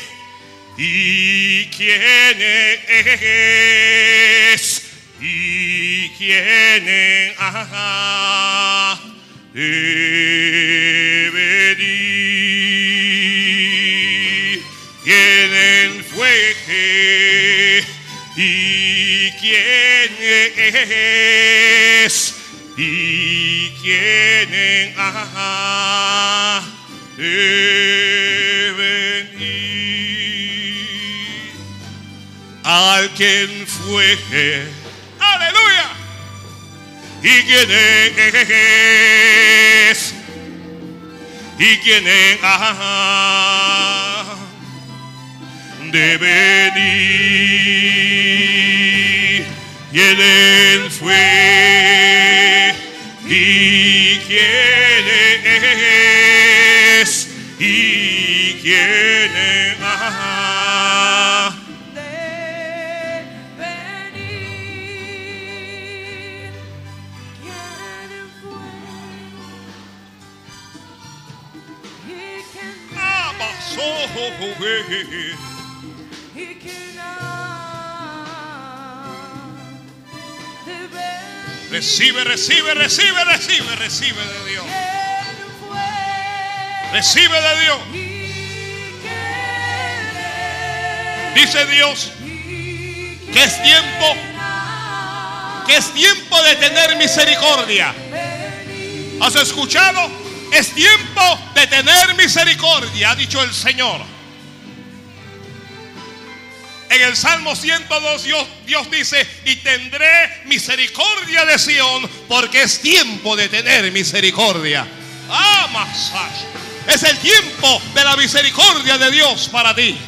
y quién es y quién ha de quien fue, aleluya, y quién es y quién ha de venir. Y él fue y quién es y quién Recibe, recibe, recibe, recibe, recibe de Dios. Recibe de Dios. Dice Dios
¿Y
que es tiempo, que es tiempo de tener misericordia. ¿Has escuchado? Es tiempo de tener misericordia, ha dicho el Señor. En el Salmo 102 Dios, Dios dice, y tendré misericordia de Sión, porque es tiempo de tener misericordia. Ah. Es el tiempo de la misericordia de Dios para ti.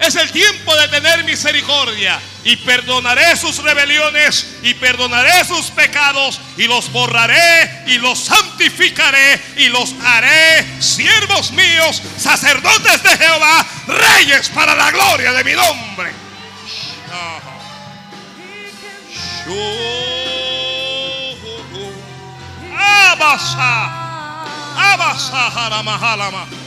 Es el tiempo de tener misericordia. Y perdonaré sus rebeliones y perdonaré sus pecados y los borraré y los santificaré y los haré siervos míos, sacerdotes de Jehová, reyes para la gloria de mi nombre. Abasa, abasa,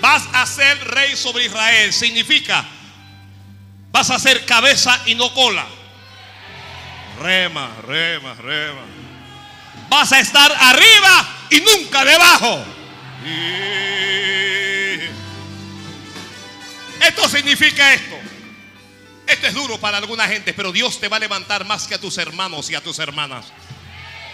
Vas a ser rey sobre Israel. Significa, vas a ser cabeza y no cola. Rema, rema, rema vas a estar arriba y nunca debajo. Esto significa esto. Esto es duro para alguna gente, pero Dios te va a levantar más que a tus hermanos y a tus hermanas.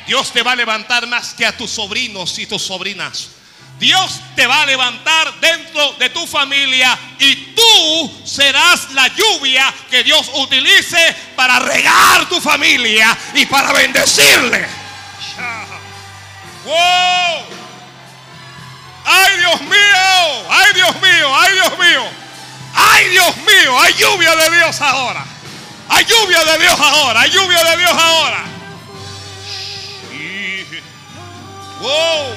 Dios te va a levantar más que a tus sobrinos y tus sobrinas. Dios te va a levantar dentro de tu familia y tú serás la lluvia que Dios utilice para regar tu familia y para bendecirle. ¡Wow! ¡Ay Dios mío! ¡Ay Dios mío! ¡Ay Dios mío! ¡Ay Dios mío! ¡Hay lluvia de Dios ahora! ¡Hay lluvia de Dios ahora! ¡Hay lluvia de Dios ahora! ¡Wow!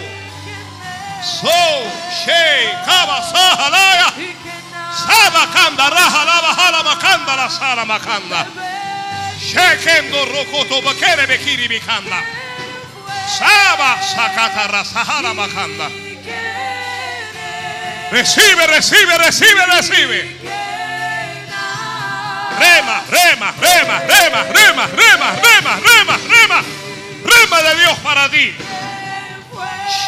So, she, kaba, sahalaya, saba, kanda, raja, lava, hala, makanda, la sala, makanda. Shekendo, bakere, bekiri, bikanda. Saba, sakata, rasahara, makanda. Recibe, recibe, recibe, recibe. Rema, rema, rema, rema, rema, rema, rema, rema, rema. Rema de Dios para ti.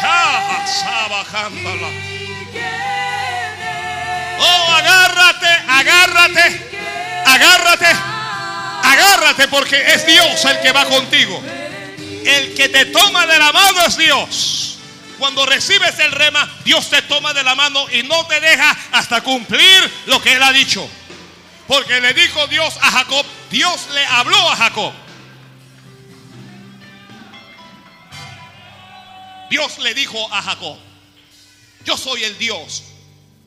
Shaha, saba, cándala. Oh, agárrate, agárrate, agárrate, agárrate porque es Dios el que va contigo. El que te toma de la mano es Dios. Cuando recibes el rema, Dios te toma de la mano y no te deja hasta cumplir lo que Él ha dicho. Porque le dijo Dios a Jacob, Dios le habló a Jacob. Dios le dijo a Jacob, yo soy el Dios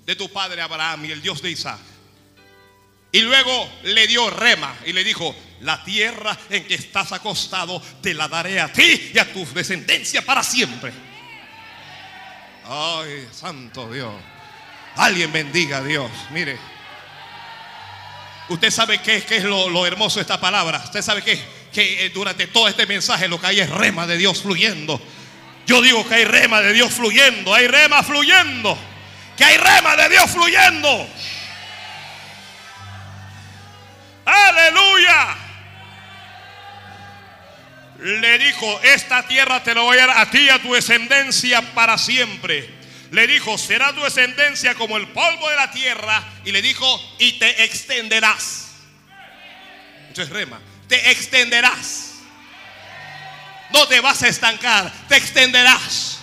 de tu padre Abraham y el Dios de Isaac. Y luego le dio rema y le dijo, la tierra en que estás acostado te la daré a ti y a tu descendencia para siempre. Ay, santo Dios. Alguien bendiga a Dios. Mire. Usted sabe qué, qué es lo, lo hermoso de esta palabra. Usted sabe qué? que eh, durante todo este mensaje lo que hay es rema de Dios fluyendo. Yo digo que hay rema de Dios fluyendo. Hay rema fluyendo. Que hay rema de Dios fluyendo. Aleluya. Le dijo, esta tierra te la voy a dar a ti y a tu descendencia para siempre. Le dijo, será tu descendencia como el polvo de la tierra. Y le dijo, y te extenderás. Esto es rema. Te extenderás. No te vas a estancar, te extenderás.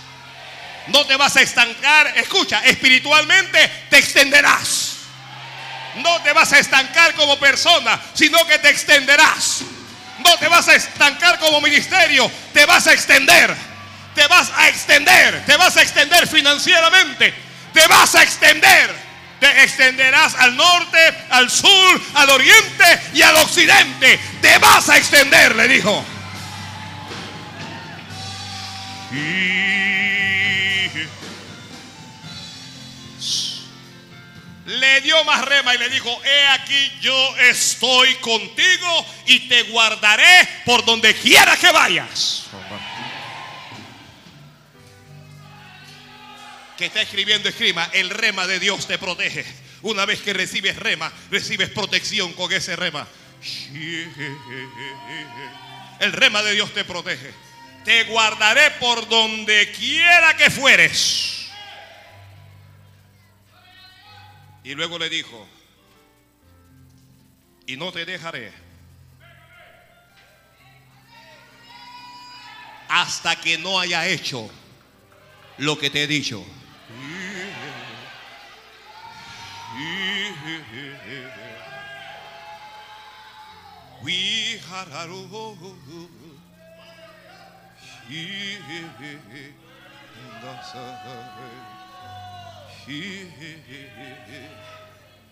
No te vas a estancar. Escucha, espiritualmente te extenderás. No te vas a estancar como persona, sino que te extenderás. No te vas a estancar como ministerio, te vas a extender. Te vas a extender, te vas a extender financieramente, te vas a extender. Te extenderás al norte, al sur, al oriente y al occidente. Te vas a extender, le dijo. Le dio más rema y le dijo, he aquí yo estoy contigo y te guardaré por donde quiera que vayas. Que está escribiendo, escriba, el rema de Dios te protege. Una vez que recibes rema, recibes protección con ese rema. El rema de Dios te protege. Te guardaré por donde quiera que fueres. Y luego le dijo, y no te dejaré hasta que no haya hecho lo que te he dicho.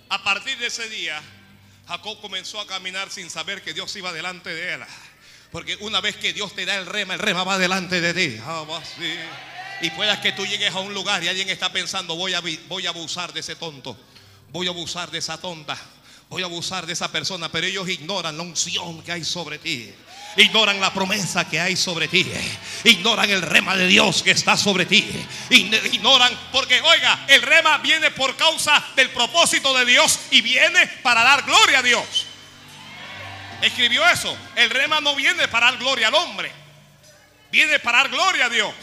A partir de ese día, Jacob comenzó a caminar sin saber que Dios iba delante de él. Porque una vez que Dios te da el rema, el rema va delante de ti. Y puedas que tú llegues a un lugar y alguien está pensando, voy a, voy a abusar de ese tonto, voy a abusar de esa tonta, voy a abusar de esa persona, pero ellos ignoran la unción que hay sobre ti. Ignoran la promesa que hay sobre ti. Ignoran el rema de Dios que está sobre ti. Ign- Ignoran, porque oiga, el rema viene por causa del propósito de Dios y viene para dar gloria a Dios. Escribió eso. El rema no viene para dar gloria al hombre. Viene para dar gloria a Dios.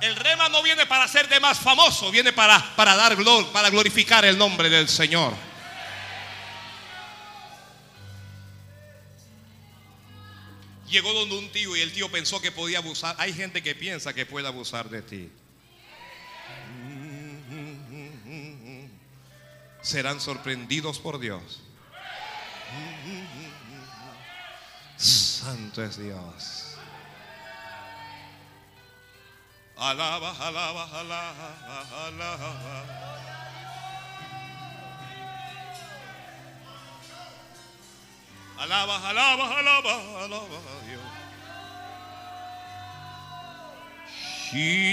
El rema no viene para ser de más famoso, viene para, para dar glor, para glorificar el nombre del Señor. Llegó donde un tío y el tío pensó que podía abusar. Hay gente que piensa que puede abusar de ti. Serán sorprendidos por Dios. Santo es Dios. Alaba, alaba, alaba, alaba. Alaba, alaba, alaba, alaba a Dios. Jesus.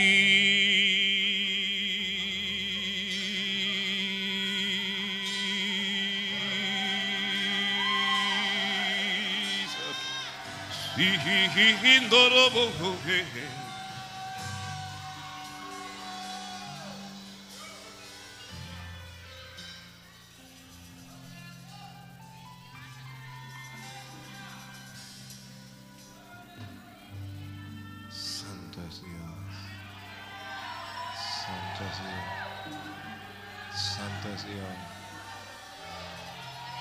Santo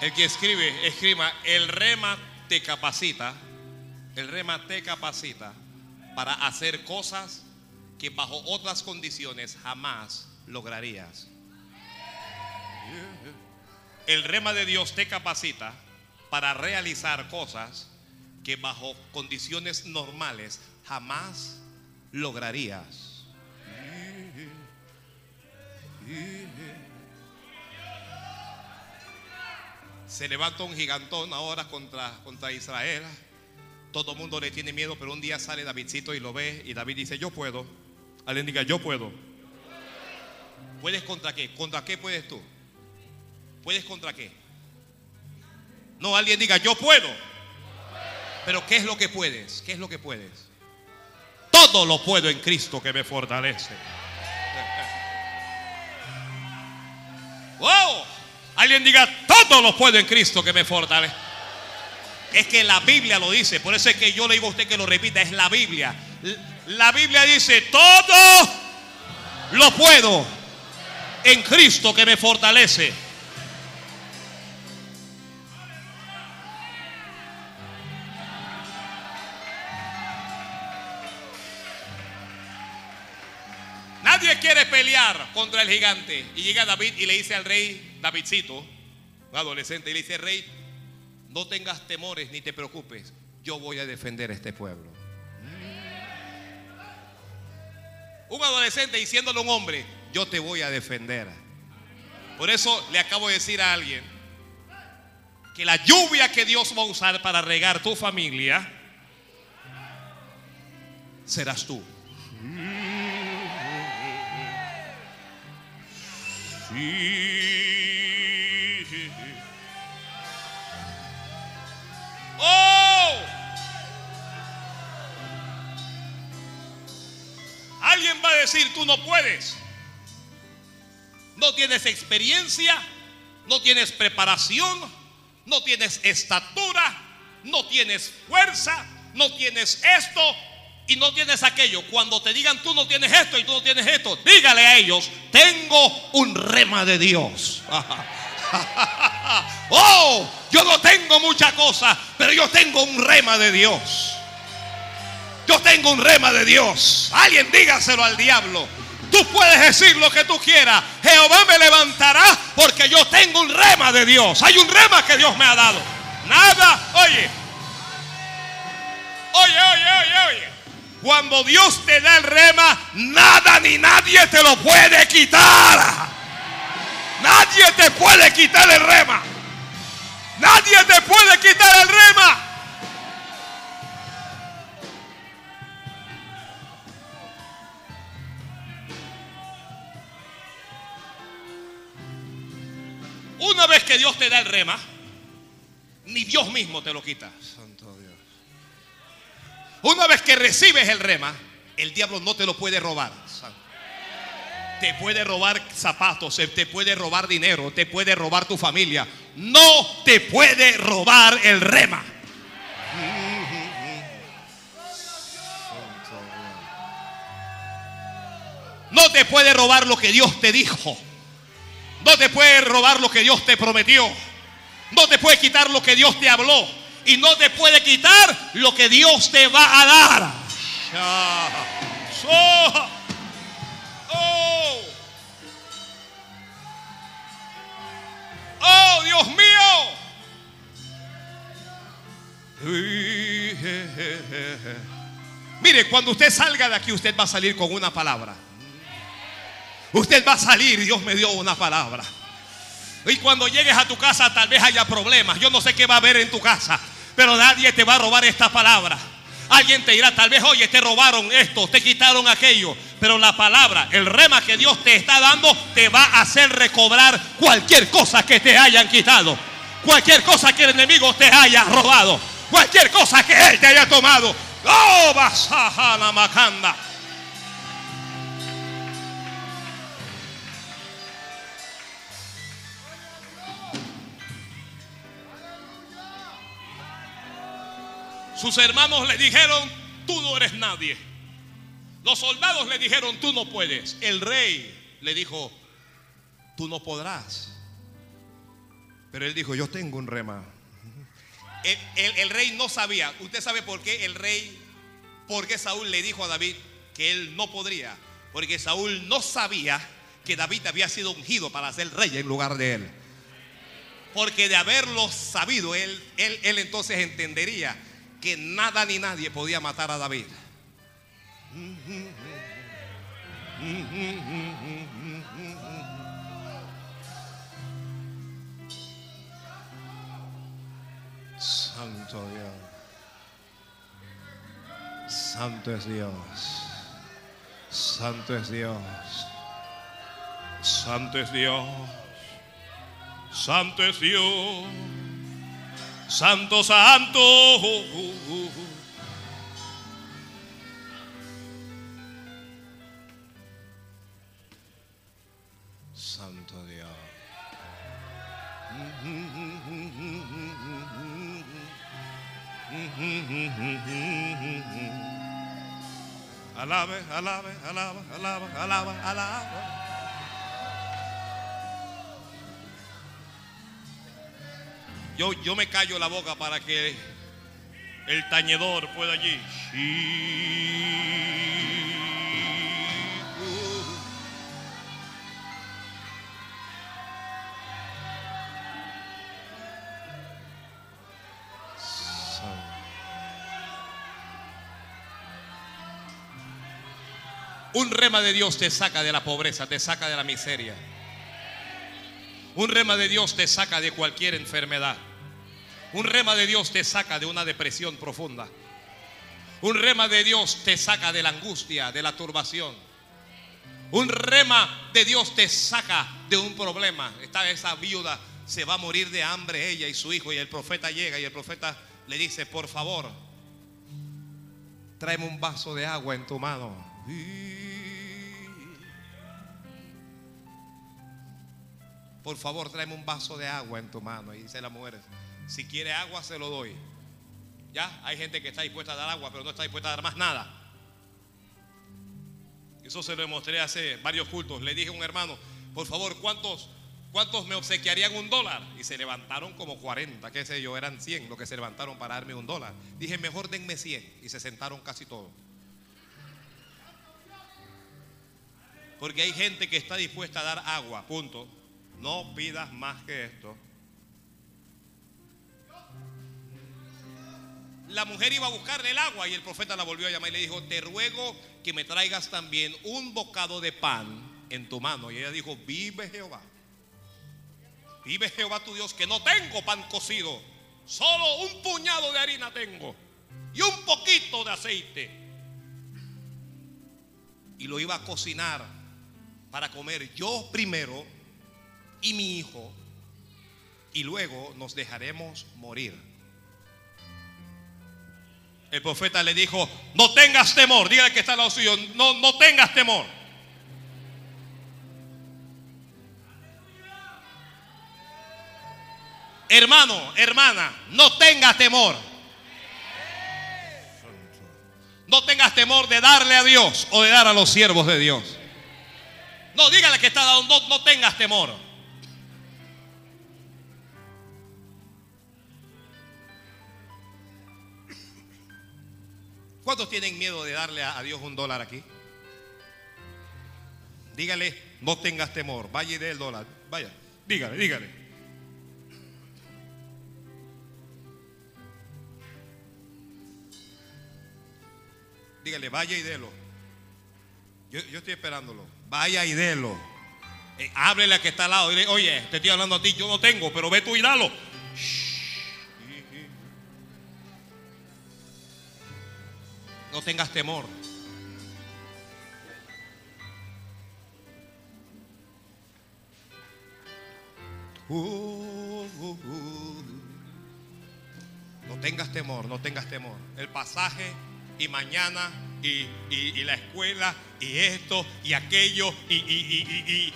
El que escribe, escriba, el rema te capacita, el rema te capacita para hacer cosas que bajo otras condiciones jamás lograrías. El rema de Dios te capacita para realizar cosas que bajo condiciones normales jamás lograrías. Se levanta un gigantón ahora contra, contra Israel. Todo el mundo le tiene miedo, pero un día sale Davidcito y lo ve y David dice, yo puedo. Alguien diga, yo puedo. ¿Puedes contra qué? ¿Contra qué puedes tú? ¿Puedes contra qué? No, alguien diga, yo puedo. Pero ¿qué es lo que puedes? ¿Qué es lo que puedes? Todo lo puedo en Cristo que me fortalece. Wow. Alguien diga, todo lo puedo en Cristo que me fortalece. Es que la Biblia lo dice, por eso es que yo le digo a usted que lo repita, es la Biblia. La Biblia dice, todo lo puedo en Cristo que me fortalece. Nadie quiere pelear contra el gigante. Y llega David y le dice al rey Davidcito, adolescente, y le dice, rey, no tengas temores ni te preocupes. Yo voy a defender este pueblo. Un adolescente diciéndole a un hombre, yo te voy a defender. Por eso le acabo de decir a alguien que la lluvia que Dios va a usar para regar tu familia serás tú. Sí. ¡Oh! Alguien va a decir, tú no puedes. No tienes experiencia, no tienes preparación, no tienes estatura, no tienes fuerza, no tienes esto y no tienes aquello. Cuando te digan tú no tienes esto y tú no tienes esto, dígale a ellos, tengo un rema de Dios. oh, yo no tengo mucha cosa, pero yo tengo un rema de Dios. Yo tengo un rema de Dios. Alguien dígaselo al diablo. Tú puedes decir lo que tú quieras. Jehová me levantará porque yo tengo un rema de Dios. Hay un rema que Dios me ha dado. Nada, oye. Oye, oye, oye, oye. Cuando Dios te da el rema, nada ni nadie te lo puede quitar. Nadie te puede quitar el rema. Nadie te puede quitar el rema. Una vez que Dios te da el rema, ni Dios mismo te lo quita. Santo Dios. Una vez que recibes el rema, el diablo no te lo puede robar. Te puede robar zapatos, te puede robar dinero, te puede robar tu familia. No te puede robar el rema. No te puede robar lo que Dios te dijo. No te puede robar lo que Dios te prometió. No te puede quitar lo que Dios te habló. Y no te puede quitar lo que Dios te va a dar. Oh, Dios mío. Mire, cuando usted salga de aquí, usted va a salir con una palabra. Usted va a salir, Dios me dio una palabra. Y cuando llegues a tu casa tal vez haya problemas. Yo no sé qué va a haber en tu casa, pero nadie te va a robar esta palabra. Alguien te dirá, tal vez, oye, te robaron esto, te quitaron aquello. Pero la palabra, el rema que Dios te está dando, te va a hacer recobrar cualquier cosa que te hayan quitado. Cualquier cosa que el enemigo te haya robado. Cualquier cosa que él te haya tomado. Oh, basajana macanda. Sus hermanos le dijeron, tú no eres nadie. Los soldados le dijeron, tú no puedes. El rey le dijo, tú no podrás. Pero él dijo, yo tengo un rema. El, rey no sabía. ¿Usted sabe por qué el rey, por qué Saúl le dijo a David que él no podría? Porque Saúl no sabía que David había sido ungido para ser rey en lugar de él. Porque de haberlo sabido, él, él entonces entendería que nada ni nadie podía matar a David. Santo Dios. Santo es Dios. Santo es Dios. Santo es Dios. Santo es Dios. Santo, santo. Alabe, alabe, alabe, alabe, alabe, alabe. Yo, yo me callo la boca para que el tañedor pueda allí. Un rema de Dios te saca de la pobreza, te saca de la miseria. Un rema de Dios te saca de cualquier enfermedad. Un rema de Dios te saca de una depresión profunda. Un rema de Dios te saca de la angustia, de la turbación. Un rema de Dios te saca de un problema. Está esa viuda, se va a morir de hambre ella y su hijo. Y el profeta llega y el profeta le dice, por favor, tráeme un vaso de agua en tu mano. Por favor, tráeme un vaso de agua en tu mano. Y dice la mujer, si quiere agua, se lo doy. Ya, hay gente que está dispuesta a dar agua, pero no está dispuesta a dar más nada. Eso se lo demostré hace varios cultos. Le dije a un hermano, por favor, ¿cuántos, cuántos me obsequiarían un dólar? Y se levantaron como 40, qué sé yo, eran 100 los que se levantaron para darme un dólar. Dije, mejor denme 100. Y se sentaron casi todos. Porque hay gente que está dispuesta a dar agua, punto. No pidas más que esto. La mujer iba a buscarle el agua y el profeta la volvió a llamar y le dijo, te ruego que me traigas también un bocado de pan en tu mano. Y ella dijo, vive Jehová. Vive Jehová tu Dios, que no tengo pan cocido. Solo un puñado de harina tengo. Y un poquito de aceite. Y lo iba a cocinar para comer yo primero y mi hijo. Y luego nos dejaremos morir. El profeta le dijo, no tengas temor. Dígale que está al lado suyo, no, no tengas temor. Hermano, hermana, no tengas temor. No tengas temor de darle a Dios o de dar a los siervos de Dios. No, dígale que está dado, no, no tengas temor. ¿Cuántos tienen miedo de darle a, Dios un dólar aquí? Dígale, no tengas temor, vaya y dé el dólar. Vaya, dígale, dígale. Dígale, vaya y délo. Yo, yo estoy esperándolo. Vaya y délo. Eh, háblele a que está al lado. Dile, oye, te estoy hablando a ti, yo no tengo, pero ve tú y dalo. No tengas temor. Uh, uh, uh. No tengas temor, no tengas temor. El pasaje y mañana y, y- y la escuela y esto y aquello y, y-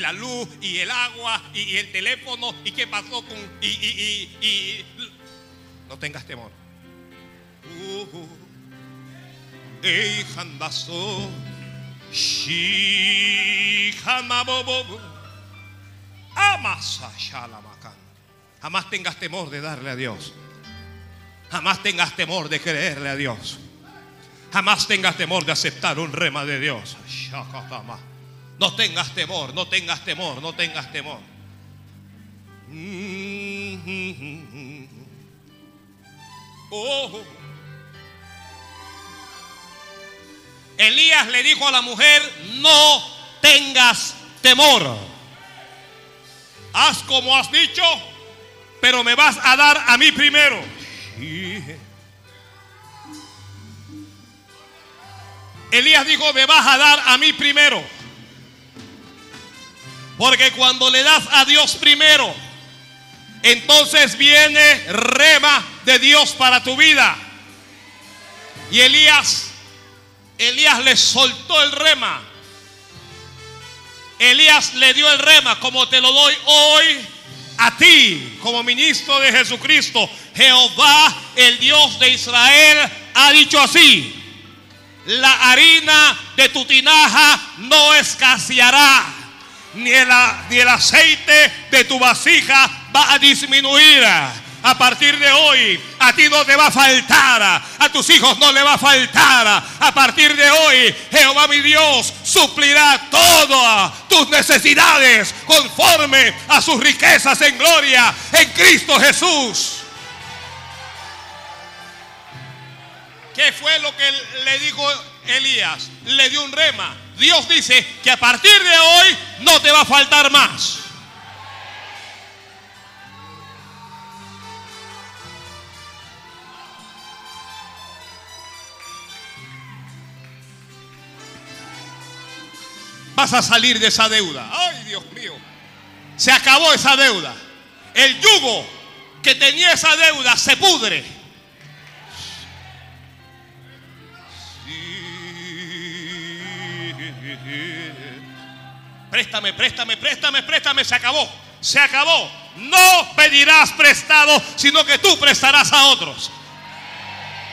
la luz y el agua y, el teléfono y qué pasó con... Y, no tengas temor. Uh, uh. Jamás tengas temor de darle a Dios. Jamás tengas temor de creerle a Dios. Jamás tengas temor de aceptar un rema de Dios. No tengas temor, no tengas temor, no tengas temor. Oh. Elías le dijo a la mujer, no tengas temor. Haz como has dicho, pero me vas a dar a mí primero. Elías dijo, me vas a dar a mí primero. Porque cuando le das a Dios primero, entonces viene rema de Dios para tu vida. Y Elías, Elías le soltó el rema. Elías le dio el rema como te lo doy hoy a ti como ministro de Jesucristo. Jehová, el Dios de Israel, ha dicho así. La harina de tu tinaja no escaseará, ni el, ni el aceite de tu vasija va a disminuir. A partir de hoy, a ti no te va a faltar, a tus hijos no le va a faltar. A partir de hoy, Jehová mi Dios suplirá todas tus necesidades conforme a sus riquezas en gloria en Cristo Jesús. ¿Qué fue lo que le dijo Elías? Le dio un rema. Dios dice que a partir de hoy no te va a faltar más. Vas a salir de esa deuda. Ay, Dios mío. Se acabó esa deuda. El yugo que tenía esa deuda se pudre. Préstame, préstame, préstame, préstame. Se acabó. Se acabó. No pedirás prestado, sino que tú prestarás a otros.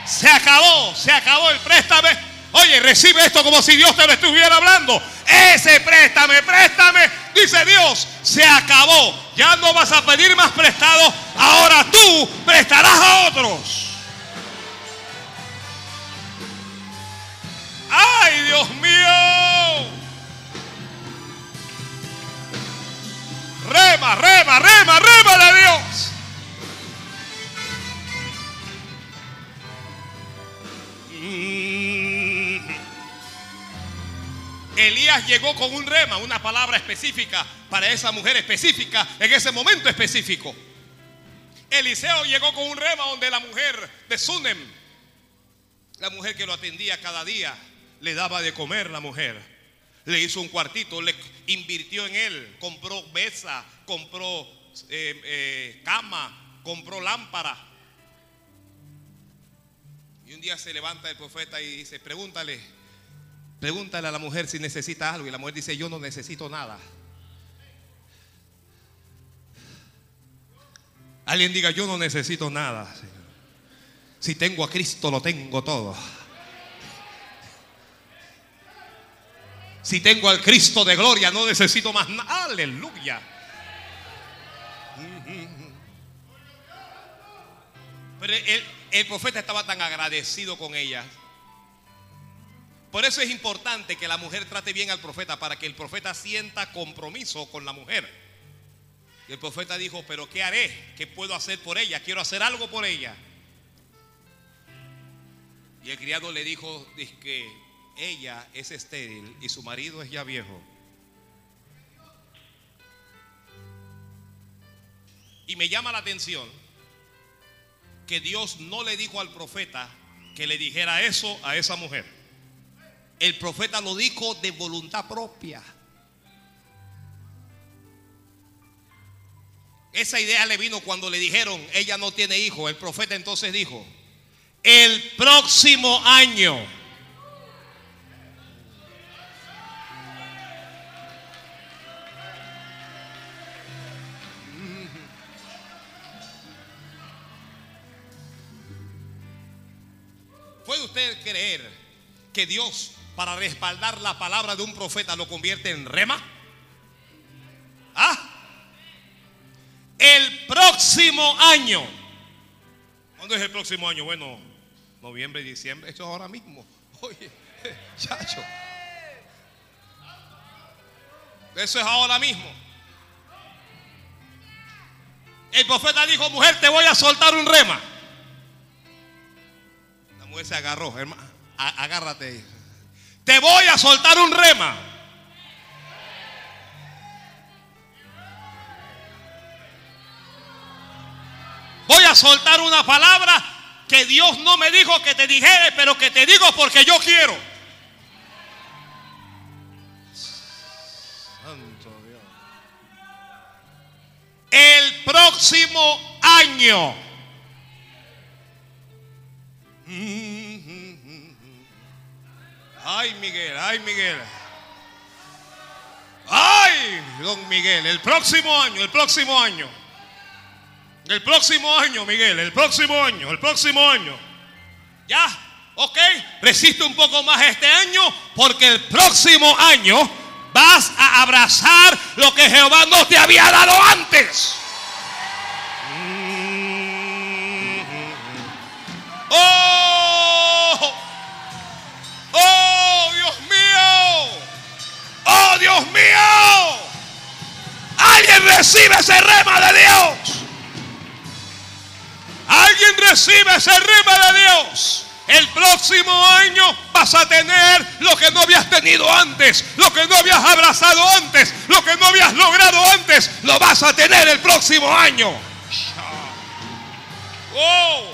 Se acabó, se acabó el préstame. Oye, recibe esto como si Dios te lo estuviera hablando. Ese préstame, préstame, dice Dios, se acabó. Ya no vas a pedir más prestado. Ahora tú prestarás a otros. Ay, Dios mío. Rema, rema, rema, rema de Dios. Mm. Elías llegó con un rema, una palabra específica para esa mujer específica en ese momento específico. Eliseo llegó con un rema donde la mujer de Sunem, la mujer que lo atendía cada día, le daba de comer la mujer. Le hizo un cuartito, le invirtió en él, compró mesa, compró eh, eh, cama, compró lámpara. Y un día se levanta el profeta y dice, pregúntale, pregúntale a la mujer si necesita algo. Y la mujer dice, yo no necesito nada. Alguien diga, yo no necesito nada. Si tengo a Cristo, lo tengo todo. Si tengo al Cristo de gloria, no necesito más nada. Aleluya. Pero el profeta estaba tan agradecido con ella. Por eso es importante que la mujer trate bien al profeta para que el profeta sienta compromiso con la mujer. Y el profeta dijo, pero ¿qué haré? ¿Qué puedo hacer por ella? Quiero hacer algo por ella. Y el criado le dijo que ella es estéril y su marido es ya viejo. Y me llama la atención que Dios no le dijo al profeta que le dijera eso a esa mujer. El profeta lo dijo de voluntad propia. Esa idea le vino cuando le dijeron, ella no tiene hijo. El profeta entonces dijo, el próximo año. ¿Puede usted creer que Dios, para respaldar la palabra de un profeta, lo convierte en rema? ¿Ah? El próximo año. ¿Cuándo es el próximo año? Bueno, noviembre, diciembre. Esto es ahora mismo. Oye, chacho. Eso es ahora mismo. El profeta dijo, mujer, te voy a soltar un rema. La mujer se agarró, hermano. Agárrate. Te voy a soltar un rema. Voy a soltar una palabra que Dios no me dijo que te dijere, pero que te digo porque yo quiero. Santo Dios. El próximo año. Ay, Miguel, ay, Miguel. Ay, don Miguel, el próximo año, el próximo año. El próximo año, Miguel, el próximo año, el próximo año. Ya, ok, resiste un poco más este año porque el próximo año vas a abrazar lo que Jehová no te había dado antes. Oh, oh, mío, oh, Dios mío. Alguien recibe ese rema de Dios. Alguien recibe ese rema de Dios. El próximo año vas a tener lo que no habías tenido antes, lo que no habías abrazado antes, lo que no habías logrado antes, lo vas a tener el próximo año. Oh,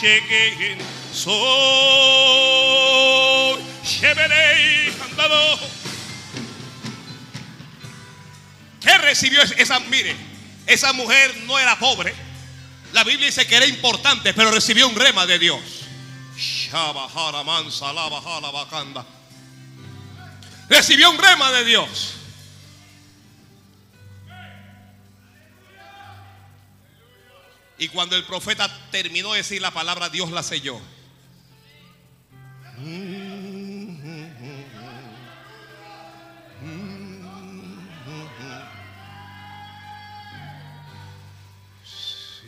shekehen, andado. ¿Qué recibió esa? Mire, esa mujer no era pobre. La Biblia dice que era importante, pero recibió un rema de Dios. Recibió un rema de Dios. Y cuando el profeta terminó de decir la palabra, Dios la selló.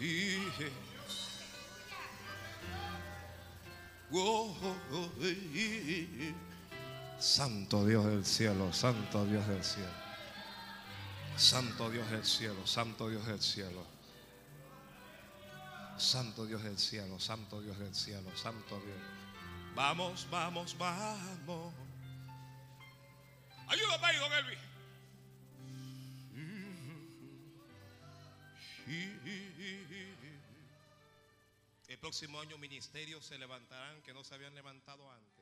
Sí. Santo Dios del cielo, Santo Dios del cielo. Santo Dios del cielo, Santo Dios del cielo. Santo Dios del cielo, Santo Dios del cielo, Santo Dios. Vamos, vamos, vamos. Ayúdame ahí, don Elvis. El próximo año ministerios se levantarán que no se habían levantado antes.